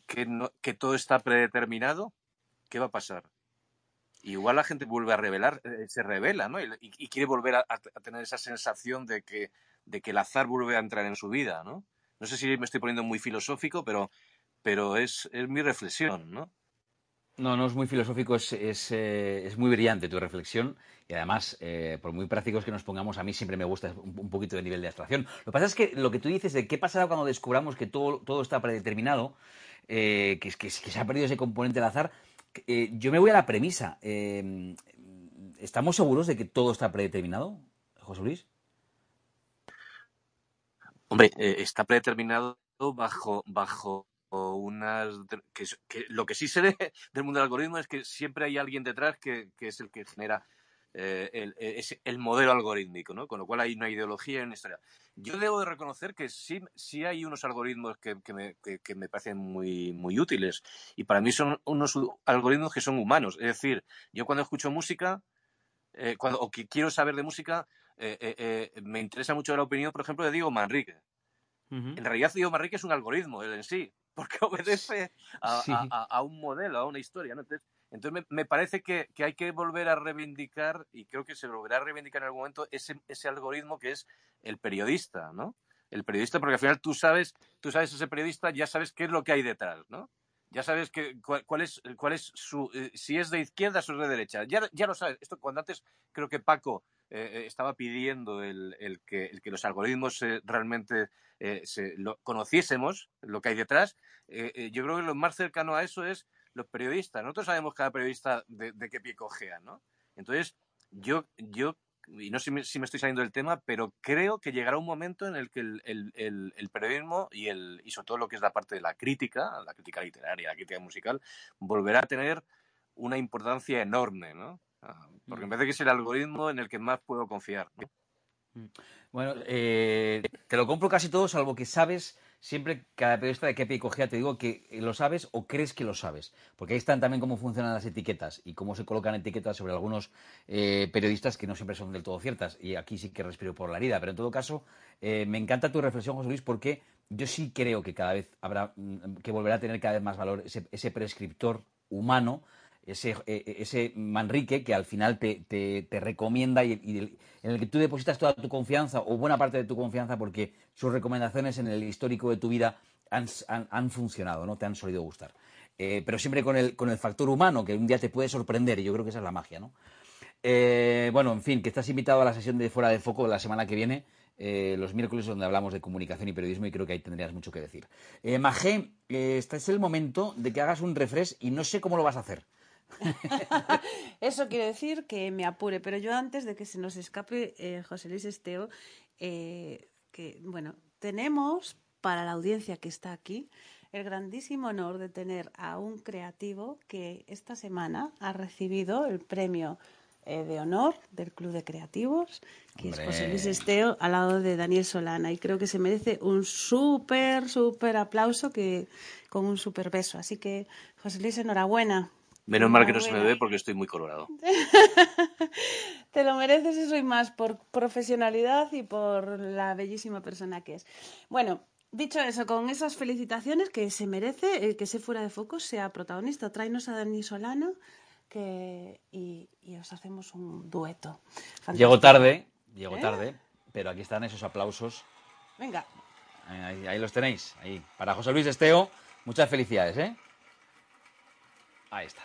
que, no, que todo está predeterminado, ¿qué va a pasar? Igual la gente vuelve a revelar, eh, se revela, ¿no? Y, quiere volver a, a, tener esa sensación de que, de que el azar vuelve a entrar en su vida, ¿no? No sé si me estoy poniendo muy filosófico, pero pero es, es mi reflexión, ¿no? No, no es muy filosófico, es, es, eh, es muy brillante tu reflexión y además, eh, por muy prácticos que nos pongamos, a mí siempre me gusta un, poquito de nivel de abstracción. Lo que pasa es que lo que tú dices de qué pasará cuando descubramos que todo, todo está predeterminado, eh, que, que, que, se ha perdido ese componente del azar, yo me voy a la premisa. ¿Estamos seguros de que todo está predeterminado, José Luis? Hombre, está predeterminado bajo, bajo o unas que, lo que sí se ve del mundo del algoritmo es que siempre hay alguien detrás que, es el que genera eh, el, e, el, modelo algorítmico, ¿no? Con lo cual hay una ideología y una historia. Yo debo de reconocer que sí, sí hay unos algoritmos que, me, que, me, parecen muy, muy útiles y para mí son unos algoritmos que son humanos. Es decir, yo cuando escucho música eh, cuando, o que quiero saber de música, eh, me interesa mucho la opinión, por ejemplo, de Diego Manrique. En realidad, Diego Manrique es un algoritmo él en sí, porque obedece a, un modelo, a una historia. Entonces, me, parece que, hay que volver a reivindicar, y creo que se volverá a reivindicar en algún momento, ese, ese algoritmo que es el periodista, ¿no? El periodista, porque al final tú sabes, tú sabes ese periodista, ya sabes qué es lo que hay detrás, ¿no? Ya sabes que, cuál, es, cuál es su, eh, si es de izquierda o de derecha. Ya, ya lo sabes. Esto cuando antes creo que Paco eh, eh, estaba pidiendo el, el, que, el, que, los algoritmos realmente se, lo, conociésemos, lo que hay detrás. yo creo que lo más cercano a eso es los periodistas. Nosotros sabemos cada periodista de, de qué pie cojea, ¿no? Entonces, yo, yo y no sé si me, estoy saliendo del tema, pero creo que llegará un momento en el que el, periodismo y, el, y sobre todo lo que es la parte de la crítica, la crítica literaria, la crítica musical, volverá a tener una importancia enorme, ¿no? Ah, porque vez de que es el algoritmo en el que más puedo confiar. Mm. Bueno, eh, te lo compro casi todo, salvo que sabes siempre cada periodista de qué pie cogea te digo que lo sabes o crees que lo sabes. Porque ahí están también cómo funcionan las etiquetas y cómo se colocan etiquetas sobre algunos eh, periodistas que no siempre son del todo ciertas. Y aquí sí que respiro por la herida. Pero en todo caso, eh, me encanta tu reflexión, José Luis, porque yo sí creo que cada vez habrá, mm, que volverá a tener cada vez más valor ese prescriptor humano ese, e, e, ese Manrique que al final te, te, recomienda y, en el que tú depositas toda tu confianza o buena parte de tu confianza porque sus recomendaciones en el histórico de tu vida han, han, funcionado, ¿no? Te han solido gustar. Eh, pero siempre con el, con el factor humano, que un día te puede sorprender, y yo creo que esa es la magia, ¿no? Eh, bueno, en fin, que estás invitado a la sesión de Fuera de Foco la semana que viene, eh, los miércoles donde hablamos de comunicación y periodismo y creo que ahí tendrías mucho que decir. Magé, este es el momento de que hagas un refresh y no sé cómo lo vas a hacer Eso quiere decir que me apure, pero yo antes de que se nos escape eh, José Luis Esteo, eh, que bueno, tenemos para la audiencia que está aquí el grandísimo honor de tener a un creativo que esta semana ha recibido el premio eh, de honor del Club de Creativos, que es José Luis Esteo, al lado de Daniel Solana. Y creo que se merece un súper, súper aplauso que, con un súper beso. Así que, José Luis, enhorabuena. Menos mal que no se me ve porque estoy muy colorado. Te lo mereces eso y más por profesionalidad y por la bellísima persona que es. Bueno, dicho eso, con esas felicitaciones que se merece, el que se fuera de foco sea protagonista. Tráenos a Dani Solano que, y, os hacemos un dueto. Llego tarde, llego ¿Eh? tarde, pero aquí están esos aplausos. Venga. Ahí, los tenéis. Ahí. Para José Luis Esteo, muchas felicidades, ¿eh? Ahí está.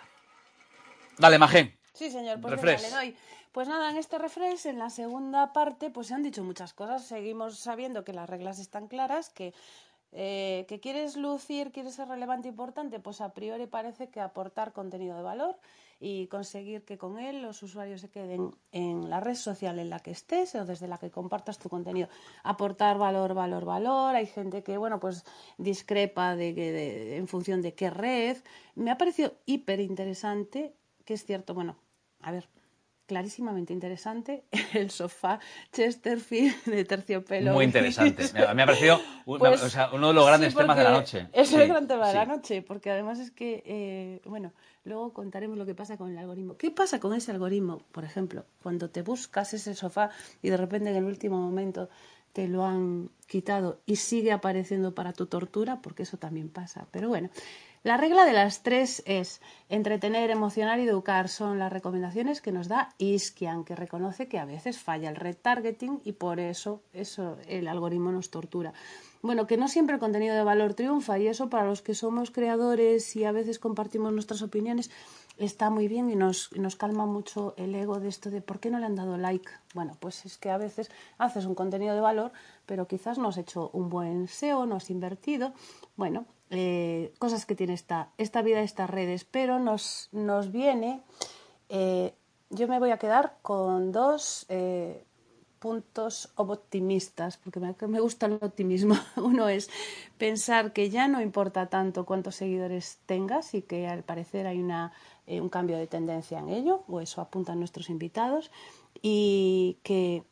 Dale, Magé. Sí, señor, pues venga, le doy. Pues nada, en este refresh, en la segunda parte, pues se han dicho muchas cosas. Seguimos sabiendo que las reglas están claras, que eh, que quieres lucir, quieres ser relevante e importante, pues a priori parece que aportar contenido de valor y conseguir que con él los usuarios se queden en la red social en la que estés o desde la que compartas tu contenido. Aportar valor, valor, valor. Hay gente que, bueno, pues discrepa de, de, en función de qué red. Me ha parecido hiper interesante, que es cierto, bueno, a ver, clarísimamente interesante el sofá Chesterfield de terciopelo. Muy interesante. Me ha parecido pues uno de los grandes temas de la noche. Es el gran tema de la noche, porque además es que, eh, bueno, luego contaremos lo que pasa con el algoritmo. ¿Qué pasa con ese algoritmo? Por ejemplo, cuando te buscas ese sofá y de repente en el último momento te lo han quitado y sigue apareciendo para tu tortura, porque eso también pasa. Pero bueno, la regla de las tres es entretener, emocionar y educar. Son las recomendaciones que nos da Iskian, que reconoce que a veces falla el retargeting y por eso, eso el algoritmo nos tortura. Bueno, que no siempre el contenido de valor triunfa y eso para los que somos creadores y a veces compartimos nuestras opiniones está muy bien y nos, nos calma mucho el ego de esto de por qué no le han dado like. Bueno, pues es que a veces haces un contenido de valor, pero quizás no has hecho un buen SEO, no has invertido. Bueno, eh, cosas que tiene esta, esta vida, estas redes, pero nos, nos viene, eh, yo me voy a quedar con dos eh, puntos optimistas, porque me, me gusta el optimismo. Uno es pensar que ya no importa tanto cuántos seguidores tengas y que al parecer hay una, un cambio de tendencia en ello, o eso apuntan nuestros invitados, y que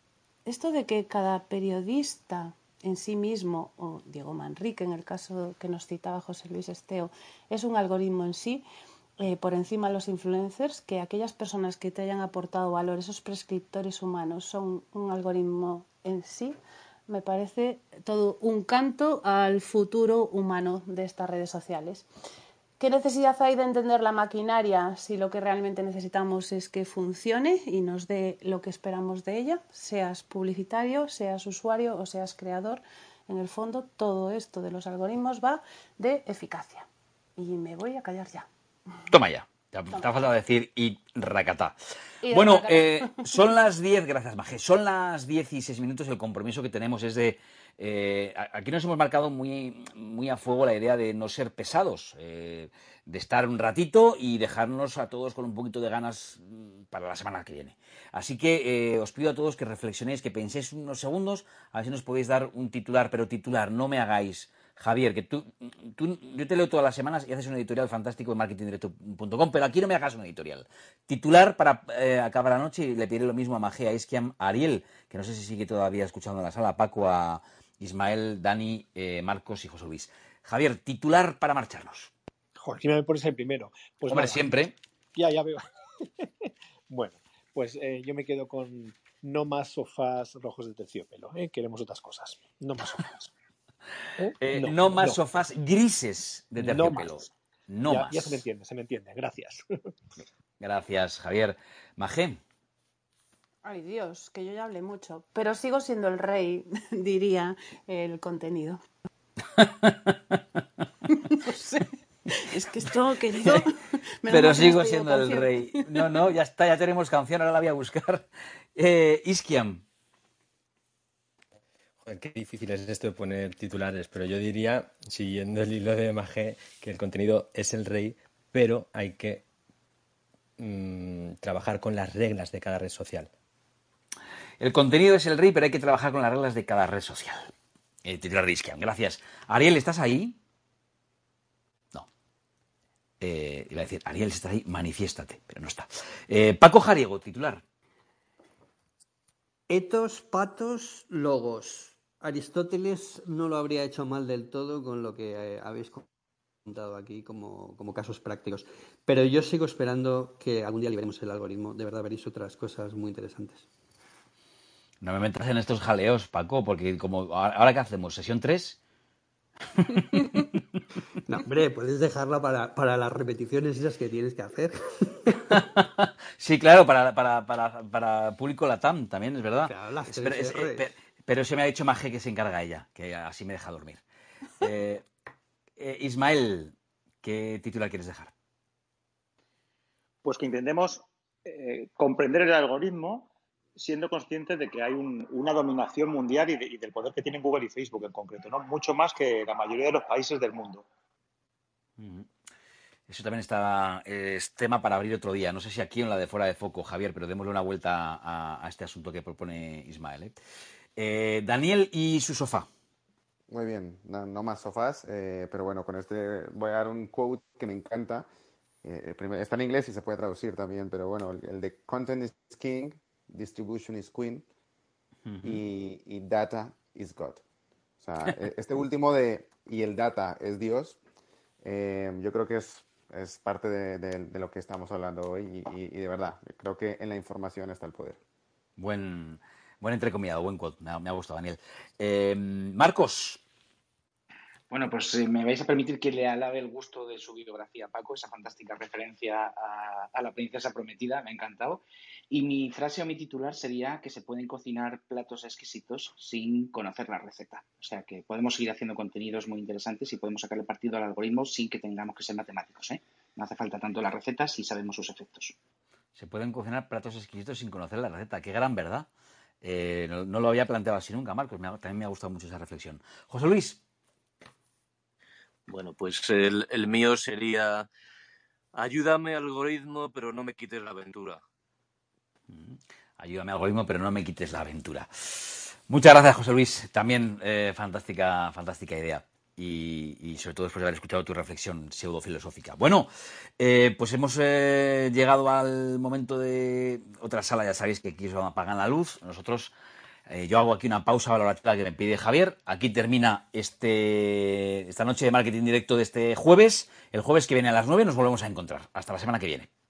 esto de que cada periodista en sí mismo, o Diego Manrique en el caso que nos citaba José Luis Esteo, es un algoritmo en sí, eh, por encima de los influencers, que aquellas personas que te hayan aportado valor, esos prescriptores humanos, son un algoritmo en sí, me parece todo un canto al futuro humano de estas redes sociales. ¿Qué necesidad hay de entender la maquinaria si lo que realmente necesitamos es que funcione y nos dé lo que esperamos de ella? Seas publicitario, seas usuario o seas creador. En el fondo, todo esto de los algoritmos va de eficacia. Y me voy a callar ya. Toma ya. Te ha, faltado decir y racatá. bueno, eh, son las 10, gracias Maje, son las 10 y 6 minutos. El compromiso que tenemos es de eh, aquí nos hemos marcado muy, muy a fuego la idea de no ser pesados, eh, de estar un ratito y dejarnos a todos con un poquito de ganas mm, para la semana que viene. Así que os pido a todos que reflexionéis, que penséis unos segundos, a ver si nos podéis dar un titular, pero titular, no me hagáis. Javier, que tú, tú, yo te leo todas las semanas y haces un editorial fantástico en marketingdirecto.com, pero aquí no me hagas un editorial. Titular para acabar la noche y le pediré lo mismo a Magea Isquiam, a Ariel, que no sé si sigue todavía escuchando en la sala, a Paco, a, Ismael, Dani, eh, Marcos y José Luis. Javier, titular para marcharnos. Joaquín, me pones el primero. Pues Hombre, siempre. Ya, ya veo. bueno, pues eh, yo me quedo con no más sofás rojos de terciopelo. ¿eh? Queremos otras cosas. No más sofás. No, más sofás grises de terciopelo. No ya, más. Ya se me entiende, se me entiende. Gracias. Gracias, Javier. Magé. Ay Dios, que yo ya hablé mucho, pero sigo siendo el rey, diría el contenido. no sé. Es que esto, querido. pero sigo siendo el rey. No, no, ya está, ya tenemos canción, ahora la voy a buscar. Eh, Iskiam. Joder, qué difícil es esto de poner titulares, pero yo diría, siguiendo el hilo de Magé, que el contenido es el rey, pero hay que mm, trabajar con las reglas de cada red social. El contenido es el rey, pero hay que trabajar con las reglas de cada red social. El titular de Isquian. Gracias. Ariel, ¿estás ahí? No. Eh, iba a decir, Ariel, si estás ahí, manifiéstate, pero no está. Eh, Paco Jariego, titular. Etos, patos, logos. Aristóteles no lo habría hecho mal del todo con lo que eh, habéis contado aquí como, como, casos prácticos. Pero yo sigo esperando que algún día liberemos el algoritmo. De verdad veréis otras cosas muy interesantes. No me metas en estos jaleos, Paco, porque como ahora qué hacemos, sesión 3. no, hombre, puedes dejarla para, para, las repeticiones esas que tienes que hacer. sí, claro, para, para, para, para público Latam también, es verdad. Claro, las pero, es, eh, pero, se me ha dicho Maje que se encarga ella, que así me deja dormir. Eh, eh, Ismael, ¿qué titular quieres dejar? Pues que intentemos eh, comprender el algoritmo siendo conscientes de que hay un, una dominación mundial y, de, y, del poder que tienen Google y Facebook en concreto, ¿no? Mucho más que la mayoría de los países del mundo. Eso también está, es tema para abrir otro día. No sé si aquí o en la de fuera de foco, Javier, pero démosle una vuelta a, a este asunto que propone Ismael. ¿Eh? Eh, Daniel y su sofá. Muy bien, no, no más sofás, eh, pero bueno, con este voy a dar un quote que me encanta. está en inglés y se puede traducir también, pero bueno, el, el de Content is King, distribution is queen uh -huh. y, y, data is God. O sea, este último de y el data es Dios, eh, yo creo que es, es parte de, de, de, lo que estamos hablando hoy y, y, y, de verdad, creo que en la información está el poder. Buen, buen entrecomillado, buen quote, me ha, me ha gustado, Daniel. Eh, Marcos. Bueno, pues eh, me vais a permitir que le alabe el gusto de su biografía, Paco, esa fantástica referencia a, a, la princesa prometida, me ha encantado. Y mi frase o mi titular sería que se pueden cocinar platos exquisitos sin conocer la receta. O sea que podemos seguir haciendo contenidos muy interesantes y podemos sacarle partido al algoritmo sin que tengamos que ser matemáticos. ¿eh? No hace falta tanto la receta si sabemos sus efectos. Se pueden cocinar platos exquisitos sin conocer la receta. Qué gran verdad. Eh, no, no, lo había planteado así nunca, Marcos. Me ha, también me ha gustado mucho esa reflexión. José Luis. Bueno, pues el, el mío sería ayúdame algoritmo, pero no me quites la aventura. Ayúdame algoritmo, pero no me quites la aventura. Muchas gracias, José Luis. También eh, fantástica, fantástica idea. Y, sobre todo después de haber escuchado tu reflexión pseudofilosófica. Bueno, eh, pues hemos eh, llegado al momento de otra sala. Ya sabéis que aquí os apagan la luz. Nosotros Eh, yo hago aquí una pausa valorativa que me pide Javier. Aquí termina este, esta noche de marketing directo de este jueves. El jueves que viene a las 9 nos volvemos a encontrar. Hasta la semana que viene.